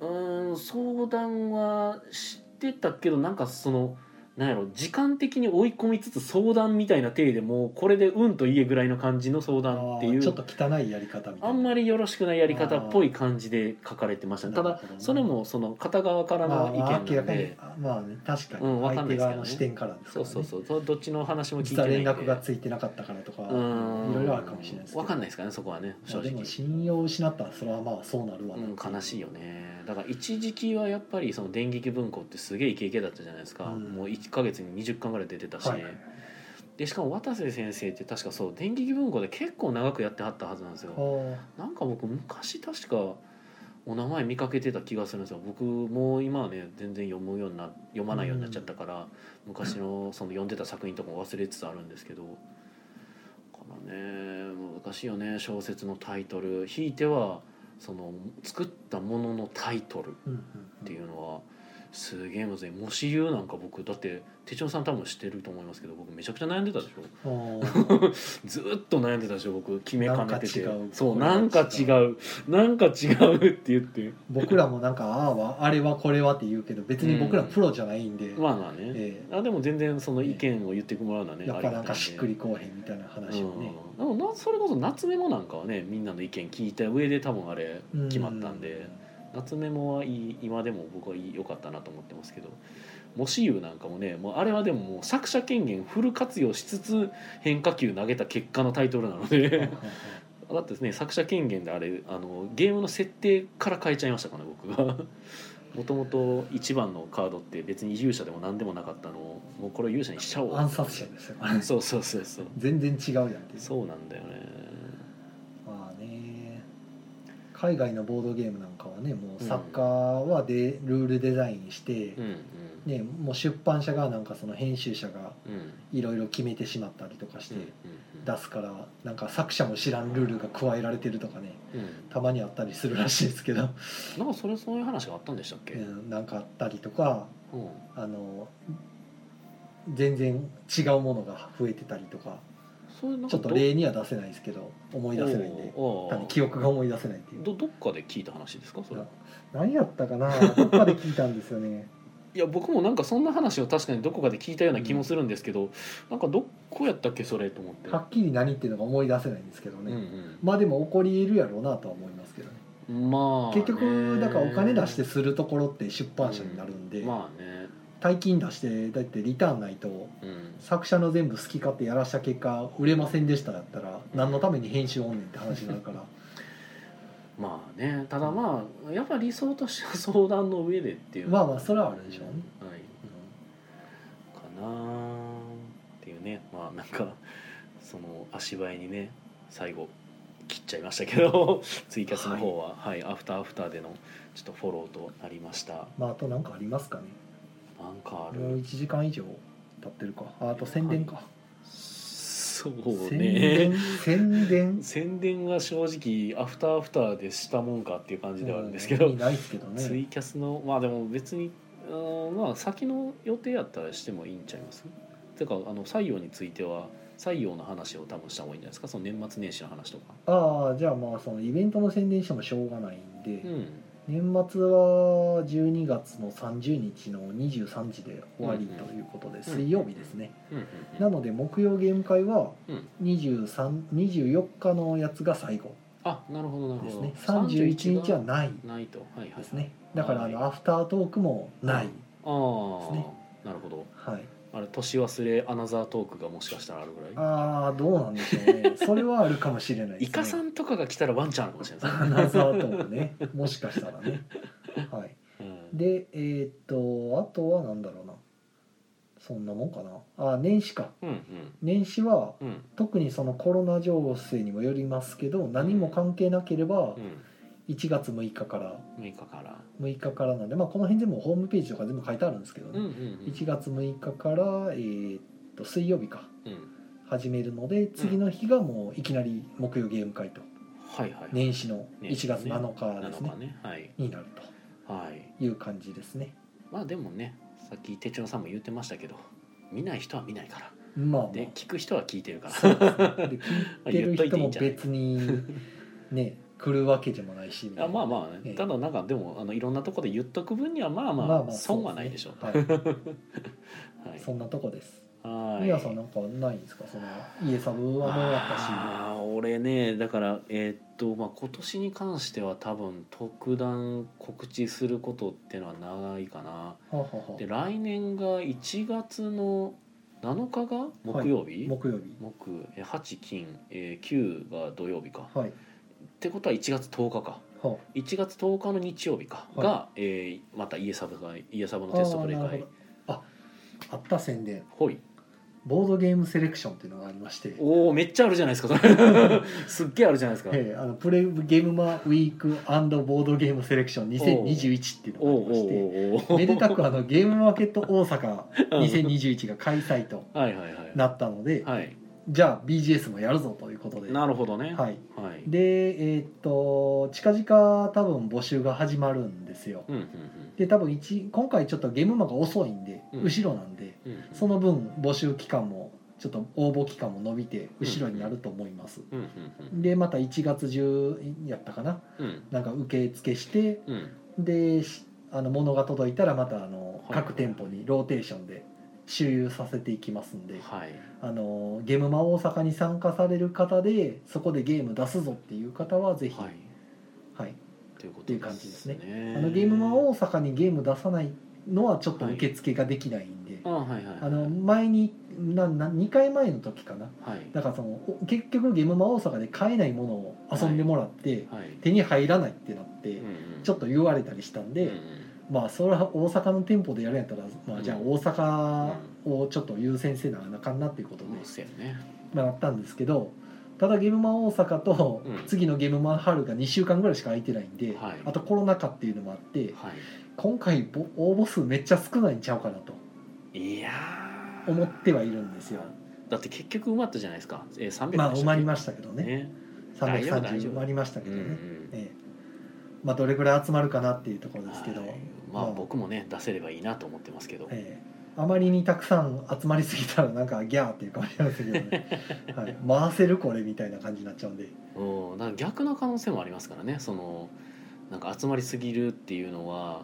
うーん相談はしてたけどなんかそのなんやろ時間的に追い込みつつ相談みたいな体でもうこれでうんと言えぐらいの感じの相談っていう。ちょっと汚いやり方みたいな。あんまりよろしくないやり方っぽい感じで書かれてましたね。ただそれもその片側からまあの意見なんで。あまあね確かうんに相手側の視点からですから、ね。そうそうそう。そどっちの話も聞いて連絡がついてなかったからとかいうん。ろいろあるかもしれないですけど。わかんないですかねそこはね正まあで直も信用を失ったらそれはまあそうなるわなうん、悲しいよねだから一時期はやっぱりその電撃文庫ってすげえイケイケだったじゃないですか、うん。もう1か月に20巻ぐらい出てたし、はい。でしかも渡瀬先生って確かそう電撃文庫で結構長くやってはったはずなんですよ。あなんか僕昔確かお名前見かけてた気がするんですよ。僕もう今はね全然読むようにな読まないようになっちゃったから、昔のその読んでた作品とかも忘れつつあるんですけど。だからね難しいよね小説のタイトル。ひいてはその作ったもののタイトルっていうのはすげえむずいもし言うなんか僕だって手帳さん多分知ってると思いますけど僕めちゃくちゃ悩んでたでしょ。ずー。[laughs] っと悩んでたでしょ僕決めかねてて。そうなんか違う。なんか違うって言って。僕らもなんかああはあれはこれはって言うけど別に僕らプロじゃないんで、まあまあね、えあでも全然その意見を言ってもらうのはね、えやっぱなんかしっくりりこうへんみたいな話をね、うん、でもなそれこそ夏メモなんかはねみんなの意見聞いた上で多分あれうん。決まったんで、夏メモはいい今でも僕は良かったなと思ってますけど「もしゆ」なんかもねもうあれはでももう作者権限フル活用しつつ変化球投げた結果のタイトルなので。[laughs] だってですね作者権限であれあのゲームの設定から変えちゃいましたからね僕がもともと1番のカードって別に勇者でも何でもなかったのをもうこれを勇者にしちゃおう。暗殺者ですよそうそうそうそう。全然違うやんってそうなんだよね。まあね。海外のボードゲームなんかはねもう作家はで、ルールデザインしてう、んね、もう出版社がなんかその編集者がいろいろ決めてしまったりとかしてうん出すからなんか作者も知らんルールが加えられてるとかねたまにあったりするらしいですけど、なんかそれそういう話があったんでしたっけ、うんなんかあったりとかうん。あの全然違うものが増えてたりとかちょっと例には出せないですけど思い出せないんで記憶が思い出せないっていう。どどっかで聞いた話ですか？それ。何やったかな？どっかで聞いたんですよね。[laughs] いや僕もなんかそんな話を確かにどこかで聞いたような気もするんですけど、なんかどこやったっけそれと思って。はっきり何っていうのが思い出せないんですけどね、うんまあでも起こり得るやろうなとは思いますけどね。うん、まあね。結局だからお金出してするところって出版社になるんで、まあね大金出してだってリターンないとうん。作者の全部好き勝手やらした結果売れませんでしただったら何のために編集おんねんって話になるから。[laughs] まあねただまあやっぱ理想としては相談の上でっていう。まあまあそれはあるでしょ。うね、はい。うかなっていうね。まあなんかその足早にね最後切っちゃいましたけど [laughs] ツイキャスの方は、はい。アフターアフターでのちょっとフォローとなりました。んまああと何かありますかねなんかあもうる1時間以上経ってるか。ああと宣伝か、そう宣ね伝？宣伝？宣伝 [laughs] は正直アフターアフターでしたもんかっていう感じではあるんですけど、うんないですけどツイねキャスのまあでも別にあーまあ先の予定やったらしてもいいんちゃいます？てかあの採用については採用の話を多分した方がいいんじゃないですか？その年末年始の話とか。ああじゃあまあそのイベントの宣伝してもしょうがないんで、うん年末は12月の30日の23時で終わりということで、水曜日ですね、なので木曜ゲーム会はうん。23 24日のやつが最後あなるほどなるほど。ですね。31日はがないないとですね。だからあのはいアフタートークもない、ですね。なるほど。はい、あれ年忘れアナザートークがもしかしたらあるぐらい？ああどうなんでしょうね。それはあるかもしれないですね。イカさんとかが来たらワンチャンあるかもしれないアナザートークね。もしかしたらね。はい。うん。でえーっとあとはなんだろうな。そんなもんかな。あ年始か。うん年始はうんうん。特にそのコロナ情勢にもよりますけど何も関係なければうん1月6日から。6日から。6日からなんで、まあ、この辺全部ホームページとか全部書いてあるんですけどね、うんうんうん。1月6日から、えーっと水曜日か。うん。始めるので次の日がもういきなり木曜ゲーム会と。はいはい年始の1年始のね月7日ですね。7日ね。はい。になるはい。という感じですね。まあでもねさっき手帳さんも言ってましたけど見ない人は見ないから。まあまあ。で聞く人は聞いてるから。ね。で聞いてる人も別にね来るわけでもないしあまあまあね、ええ。ただなんかでもあのいろんなところで言っとく分にはまあまあ,、まあまあ損はないでしょう、そうですねはい。そんなとこです。はい。皆さんなんかないんですか？その家サブはもうやったし。あー俺ねだからえーっとまあ今年に関しては多分特段告知することっていうのはないかな。はあはあはで来年が1月の7日が木曜日、あ木曜日。木え8金、えー、9が土曜日か。はいってことは1月10日か。は1月10日の日曜日か。はい。が、えーまた家サブが家サブのテストプレイ会。あーなるほど。ああった宣伝ほい。ボードゲームセレクションっていうのがありまして。おおめっちゃあるじゃないですかそれ。[laughs] すっげえあるじゃないですか。ええあのプレイゲームマウィークボードゲームセレクション2021っていうのおがありましておおおおめでたくあの [laughs] ゲームマーケット大阪2021が開催とはいはいはい。なったので、はいじゃあ BGS もやるぞということで。なるほどね。はい。はい。でえーっと近々多分募集が始まるんですよ。うんうんで多分一今回ちょっとゲームマが遅いんで、うん。後ろなんでうん。うんその分募集期間もちょっと応募期間も伸びて後ろになると思います、うんうんでまた1月中やったかな？うんうん。なんか受付してうん。でしあの物が届いたらまたあのはい。各店舗にローテーションで周遊させていきますんではい。あのゲームマ大阪に参加される方でそこでゲーム出すぞっていう方はぜひ、はい。はい。ということっていう感じですね。ねあのゲームマ大阪にゲーム出さないのはちょっと受付ができないんで、あの前になな2回前の時かな。はい。だからそのお結局ゲームマ大阪で買えないものを遊んでもらって、はい。手に入らないってなって、うんうん。ちょっと言われたりしたんで、うんうんまあそれは大阪の店舗でやるんやったら、まあ、じゃあ大阪をちょっと優先せなあかんなっていうことで、まあなったんですけどただゲームマ大阪とうん。次のゲームマ春が2週間ぐらいしか空いてないんで、はい。あとコロナ禍っていうのもあっては今回ぼ応募数めっちゃ少ないんちゃうかなと。いいやー。思ってはいるんですよ。だって結局埋まったじゃないですか、えー、300まあ埋まりまましたけどね。ね。大丈夫大丈330夫。埋まりましたけどね、うんうんええ。まあどれぐらい集まるかなっていうところですけど、はいまあ僕もね出せればいいなと思ってますけど、ええ。あまりにたくさん集まりすぎたらなんかギャーっていうかもしれませんけどね、[laughs] はい、回せるこれみたいな感じになっちゃうんで。うん、だから逆の可能性もありますからね。そのなんか集まりすぎるっていうのは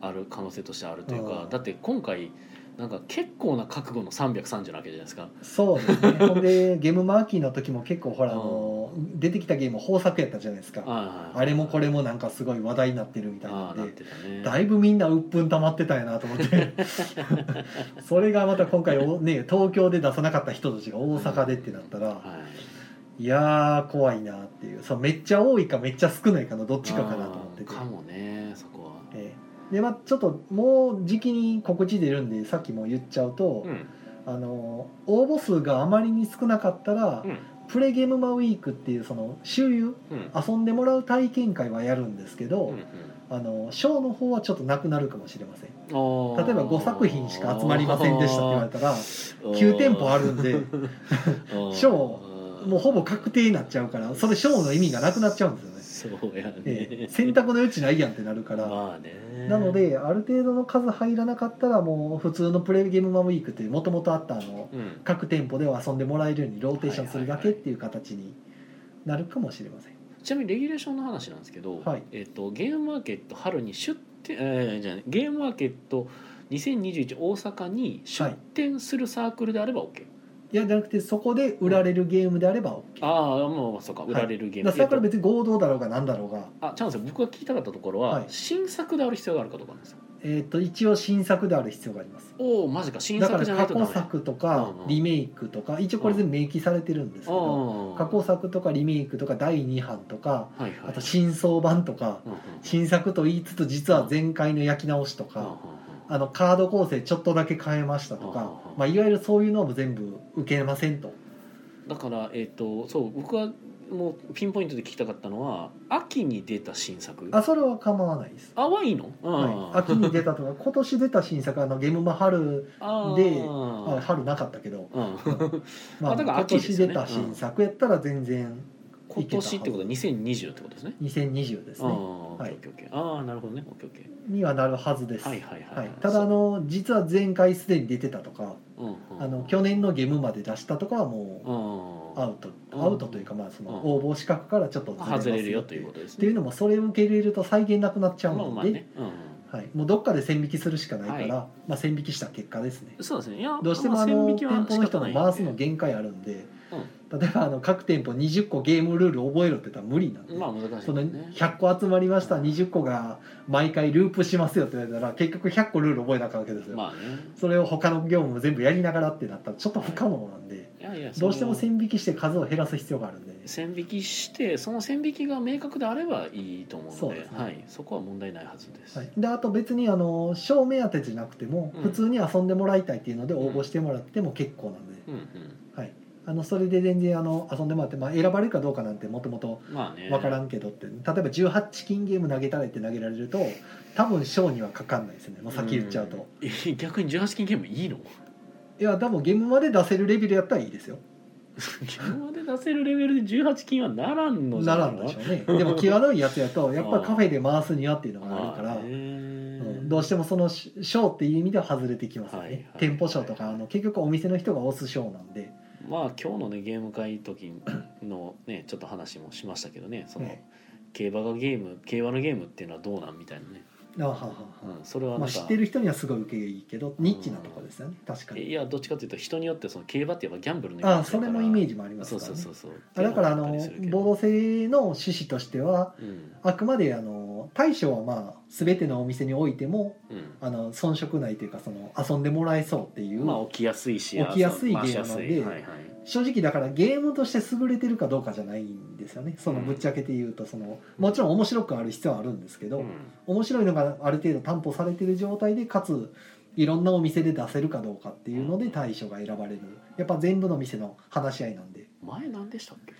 ある可能性としてあるというか、うん。だって今回なんか結構な覚悟の330なわけじゃないですか。そうですね。[laughs] ほんでゲームマーキーの時も結構ほらあの出てきたゲーム豊作やったじゃないですか。ああれもこれもなんかすごい話題になってるみたいなんで。ね。だいぶみんな鬱憤溜まってたんやなと思って。[laughs] それがまた今回おね東京で出さなかった人たちが大阪でってなったらはい。いやー怖いなっていう。そうめっちゃ多いかめっちゃ少ないかのどっちかかなと思ってて。かもねそこは。ええでまあちょっともう時期に告知出るんでさっきも言っちゃうと、うん。あの応募数があまりに少なかったら、うん。プレゲームマウィークっていうその周遊うん。遊んでもらう体験会はやるんですけど、うんうん。あのショーの方はちょっとなくなるかもしれません。例えば5作品しか集まりませんでしたって言われたら [laughs] 9店舗あるんで [laughs] [laughs] ショーもうほぼ確定になっちゃうからそれショーの意味がなくなっちゃうんですよね、そうやね、ええ選択の余地ないやんってなるから、まあね。なのである程度の数入らなかったらもう普通のプレゲームマウィークってもともとあったあのうん。各店舗では遊んでもらえるようにローテーションするだけっていう形になるかもしれません。ちなみにレギュレーションの話なんですけど、はい。えっとゲームマーケット春に出店、えーじゃゲームマーケット2021大阪に出店するサークルであれば OK、いやじゃなくてそこで売られるゲームであれば OK ああもうそうか売られるゲーム、だから別に合同だろうが何だろうが、とあチャンス僕が聞きたかったところは、はい。新作である必要があるかどうかなんですよえー、と一応新作である必要があります。おおマジか。新だから作じゃない過去とダメ。作とかうんうん。リメイクとか一応これ全部明記されてるんですけどあ過去作とかリメイクとか第2版とかはいはい。あと新装版とかうんうん。新作と言いつつ実は前回の焼き直しとうんうん。かあのカード構成ちょっとだけ変えましたとかまあ、いわゆるそういうのも全部受けませんと。だからえっ、とそう僕はもうピンポイントで聞きたかったのは秋に出た新作？あそれは構わないです、あはいいの、はい、秋に出たとか [laughs] 今年出た新作あのゲームマ春あで春なかったけど、うん、まあ、[laughs] あだから今秋ね。年出た新作やったら全然今年ってことは2020ってことですね？2020ですね。オッケーオッケーオッケー。ああ、なるほどね。オッケーオッケにはなるはずです、ー。はいはいはい。はい、ただあの実は前回すでに出てたとかあの去年のゲームまで出したとかはもううん、アウト。うんアウトというかまあそのうん。応募資格からちょっと外れるよということですね。っていうのもそれを受け入れると再現なくなっちゃうので、はい、もうどっかで線引きするしかないから、はまあ、線引きした結果ですね。うん、そうですね。いや、どうしてもまあの店舗の人の回すの限界あるんで、例えばあの各店舗20個ゲームルール覚えろって言ったら無理なんで、まあ難しいそのね。100個集まりました20個が毎回ループしますよって言われたら結局100個ルール覚えなあかんわけですよ、まあね。それを他の業務も全部やりながらってなったらちょっと不可能なんでいやいや、どうしても線引きして数を減らす必要があるんで、線引きして、その線引きが明確であればいいと思うので、そうですねはい、そこは問題ないはずです。はい、であと別にあの賞目当てじゃなくてもうん普通に遊んでもらいたいっていうので応募してもらっても結構なんで、うんうん。はい、あのそれで全然あの遊んでもらって、まあ、選ばれるかどうかなんてもともとまあね。分からんけどって。例えば18チキンゲーム投げたれって投げられると多分賞にはかかんないですね。もう先言っちゃうと、う逆に18金ゲームいいの？いや多分ゲームまで出せるレベルやったらいいですよ。[laughs] 今まで出せるレベルで18金はならんのじゃならんでしょうね。でも際どいやつやと [laughs] やっぱりカフェで回すにはっていうのがあるから、うん、どうしてもその賞っていう意味では外れてきますよね、はいはい。店舗賞とかあの結局お店の人が押す賞なんでまあ今日のねゲーム会時のねちょっと話もしましたけどねその、え競馬がゲーム競馬のゲームっていうのはどうなんみたいなね、あははは。うん、それはまあ、知ってる人にはすごい受けいいけどニッチなとこですよね。確かに。いやどっちかというと人によってその競馬ってやっぱギャンブルのイメーあそれもイメージジもありますそうからね。そうそうそうあだからあのっていうの趣旨としてはうん。あくまであの対処はまあ全てのお店においてもうん。あの遜色ないというかその遊んでもらえそうっていう、まあ起きやすいし起きやすいゲームなんではいはい。正直だからゲームとして優れてるかどうかじゃないんですよね。そのぶっちゃけて言うとそのもちろん面白くある必要はあるんですけど、うん。面白いのがある程度担保されてる状態でかついろんなお店で出せるかどうかっていうので対処が選ばれる。やっぱ全部の店の話し合いなんで。前何でしたっけ？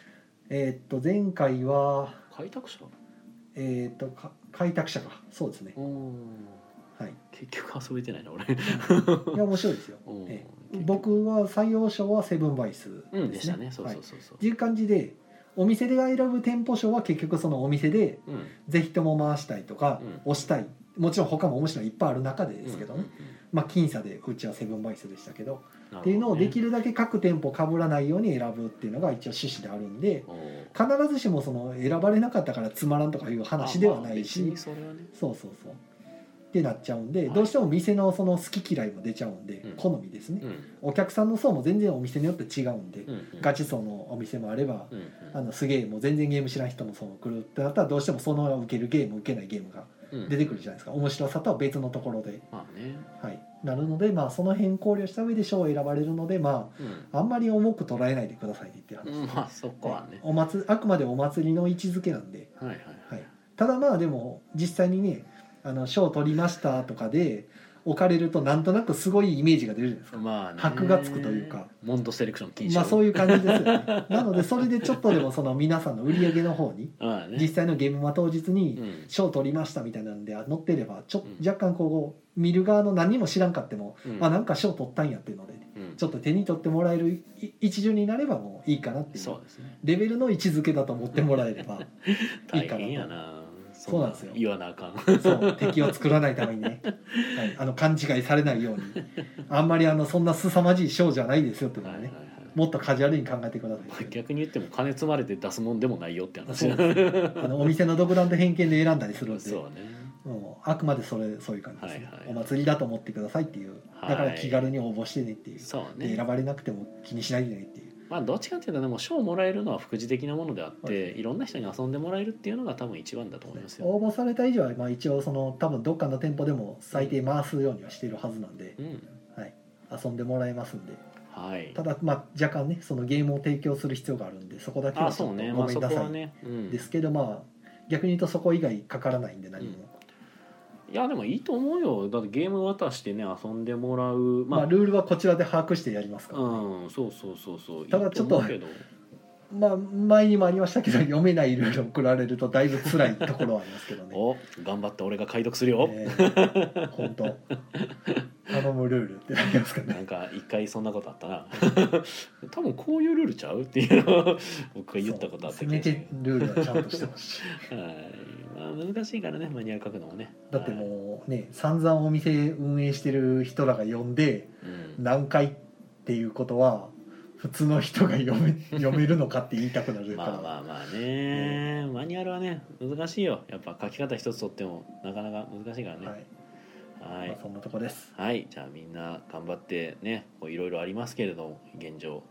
えーっと前回は開拓者？えーっとか開拓者かそうですね。うんはい。結局遊べてないな俺。いや面白いですよ、[laughs] うんええ。僕は採用賞はセブンバイスうんでしたね。そうはいそうそうそう。ってい。う感じでお店で選ぶ店舗賞は結局そのお店でうん。ぜひとも回したいとか、う押したい。もちろん他も面白いのいっぱいある中でですけどね、うんうんまあ僅差でうちはセブンバイスでしたけど。うんっていうのをできるるだけ各店舗被らないように選ぶっていうのが一応趣旨であるんで必ずしもその選ばれなかったからつまらんとかいう話ではないし、そうそうそう。ってなっちゃうんで、はい。どうしても店のその好き嫌いも出ちゃうんで、うん。好みですね、うん。お客さんの層も全然お店によって違うんで、ガチ層のお店もあれば、あのすげえもう全然ゲーム知らん人の層も来るってなったらどうしてもその受けるゲーム受けないゲームがうん出てくるじゃないですか。面白さとは別のところで、まあね。はい、なるので、まあ、その辺考慮した上で賞を選ばれるので、まうん。あ、あんまり重く捉えないでくださいねっていう話です、うんまあそこはね。お祭りあくまでお祭りの位置づけなんで、はいはいはい、ただまあでも実際にねあの賞を取りましたとかで置かれるとなんとなくすごいイメージが出るじゃないですか。まあね。箔がつくというか。モンドセレクション禁止まあそういう感じですよね。[laughs] なのでそれでちょっとでもその皆さんの売り上げの方に [laughs] 実際のゲームマ当日うにん。賞取りましたみたいなんで載ってればちょうん若干こう見る側の何も知らんかっても、うん。あなんか賞取ったんやっていうのでうん。ちょっと手に取ってもらえるい一巡になればもういいかなっていうそうですね。レベルの位置づけだと思ってもらえれば [laughs] いいか大変やな。と。なそうなんですよ。言わなあかん。そう敵を作らないためにね、はい、あの勘違いされないように。あんまりあのそんな凄まじい賞じゃないですよっていうのはね。はいはいはい。もっとカジュアルに考えてください。っていう逆に言っても金積まれて出すもんでもないよって話。あのお店の独断と偏見で選んだりするんで。そうね。もうあくまでそれそういう感じですね、はいはい。お祭りだと思ってくださいっていう。だから気軽に応募してねっていう、そうでね選ばれなくても気にしないでねっていうまあどっちかっていうとねもう賞をもらえるのは副次的なものであって、はい。い、ろんな人に遊んでもらえるっていうのが多分一番だと思いますよ、応募された以上は、まあ、一応その多分どっかの店舗でも最低回すようにはしているはずなんで、うん。はい、遊んでもらえますんで。はい。ただまあ若干ねそのゲームを提供する必要があるんでそこだけはちょっとごめんなさはいですけどまあ逆に言うとそこ以外かからないんで何も、いやでもいいと思うよ。だってゲーム渡してね遊んでもらう。まあ、ルールはこちらで把握してやりますから、ねうんそうそうそうそうただちょっと思うけどまあ前にもありましたけど [laughs] 読めないルールを送られるとだいぶ辛いところはありますけどね。お頑張って俺が解読するよ、え。ー本当。頼むルールってなりますかね。なんか一回そんなことあったな。[laughs] 多分こういうルールちゃうっていうのを [laughs] 僕が言ったことあったせめてルールはちゃんとしてほし。いはい。まあ難しいからねマニュアル書くのもね。だってもうね散々お店運営してる人らが読んでうん。何回っていうことは普通の人が読め [laughs] 読めるのかって言いたくなるから、まあまあまあね、マニュアルはね難しいよ。やっぱ書き方一つとってもなかなか難しいからね。はい、はい、まあ、そんなとこです。はい、じゃあみんな頑張ってねこういろいろありますけれども現状。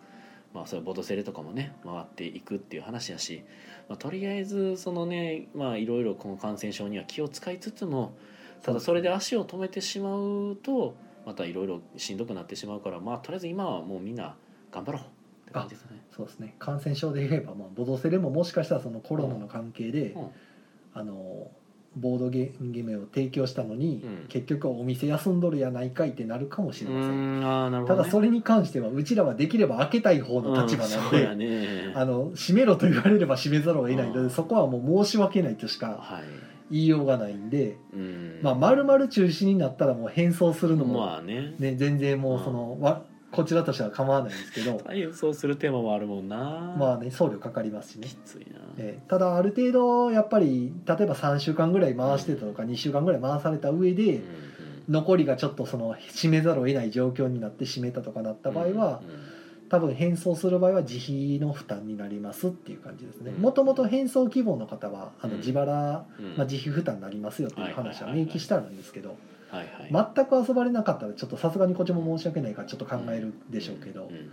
まあそれボトセレとかもね回っていくっていう話だし、まあ、とりあえずそのねまあいろいろこの感染症には気を使いつつもただそれで足を止めてしまうとまたいろいろしんどくなってしまうからまあとりあえず今はもうみんな頑張ろうって感じですね。そうですね。感染症で言えば、まあ、ボドセレももしかしたらそのコロナの関係で、うん。あのボードゲームを提供したのに、うん。結局お店休んどるやないかいってなるかもしうれません、ーんあーなるほど、ね、ただそれに関してはうちらはできれば開けたい方の立場なので、うんね。あの閉めろと言われれば閉めざるを得ないので、うん。そこはもう申し訳ないとしかはい。言いようがないんで、うん。まあ丸々中止になったらもう変装するのも、まあね。ね、全然もうその、わこちらとしては構わないんですけど体操するテーマもあるもんな。まあね送料かかりますしね。き。ついな、えーただある程度やっぱり例えば3週間ぐらい回してたとか2週間ぐらい回された上でうん残りがちょっとその閉めざるを得ない状況になって閉めたとかなった場合はうんうん多分返送する場合は自費の負担になりますっていう感じですね。うんもともと返送希望の方はあのうん。自腹、うん。まあ、自費負担になりますよっていう話は明記してあるんですけどはいはい。全く遊ばれなかったらちょっとさすがにこっちも申し訳ないからちょっと考えるでしょうけど。うん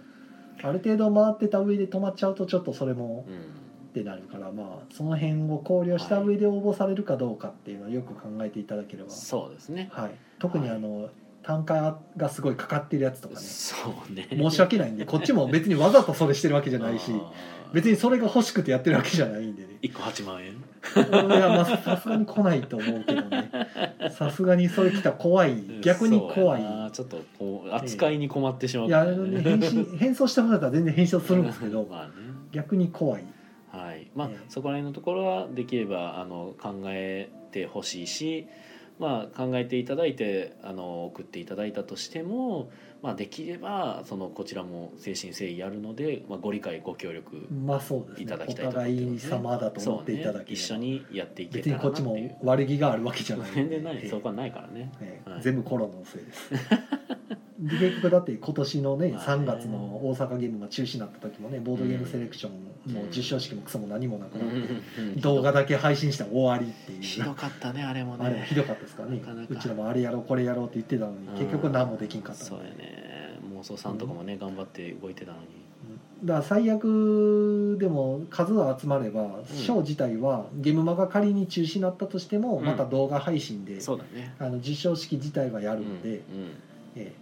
ある程度回ってた上で止まっちゃうとちょっとそれもうん。ってなるからまあその辺を考慮した上で応募されるかどうかっていうのをよく考えていただければ、そうですね。はい、特にあの、単価がすごいかかってるやつとかね。そうね。[laughs] 申し訳ないんでこっちも別にわざとそれしてるわけじゃないし別にそれが欲しくてやってるわけじゃないんでね。1個8万円？いやまあさすがに来ないと思うけどね。さすがにそれ来たら怖い。逆に怖い。ちょっとこう扱いに困ってしまう。いやあのね返信返送してもらったら全然返信するんですけど [laughs] まあね。逆に怖い。はい。まあ、ええ。そこら辺のところはできればあの考えてほしいし、まあ、考えていただいてあの送っていただいたとしても、まあ、できればそのこちらも誠心誠意やるので、まあ、ご理解ご協力まあそうですね。いただきたいおと思って互いますね。様だと思っていただければ、そうね、一緒にやっていけ別たらなにこっちもっていう悪気があるわけじゃない全然ない。ええ。そこはないからね。ええ。はい全部コロナのせいです。で [laughs] 結局だって今年のねまあね。3月の大阪ゲームが中止になった時もねボードゲームセレクションも実証式もクソも何もなくなって、うん。動画だけ配信したら終わりっていう。ひどかったねあれもね。あれもひどかったですからね。うちらもあれやろうこれやろうって言ってたのに結局何もできんかったそうやね。妄想さんとかもね、頑張って動いてたのに。だから最悪でも数が集まればショー自体はゲームマが仮に中止になったとしてもうん。また動画配信で、そうだね。あの実証式自体はやるんで、うん。ええ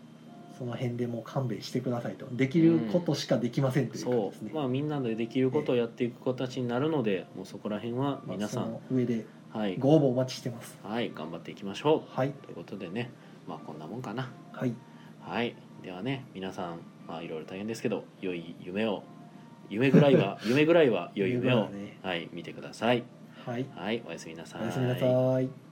その辺でもう勘弁してくださいと。できることしかできませんというそ感じですね、うまあみんなでできることをやっていく形になるので、もうそこら辺は皆さまあん、その上ではい、ご応募お待ちしてます。はい、頑張っていきましょはい、うということでねまあこんなもんかな。はい、はい。ではね皆さんまあいろいろ大変ですけど良い夢を夢ぐらいは [laughs] 夢ぐらいは良い夢を、ね。はい見てください。はい。はいおやすみなさおやすみなさい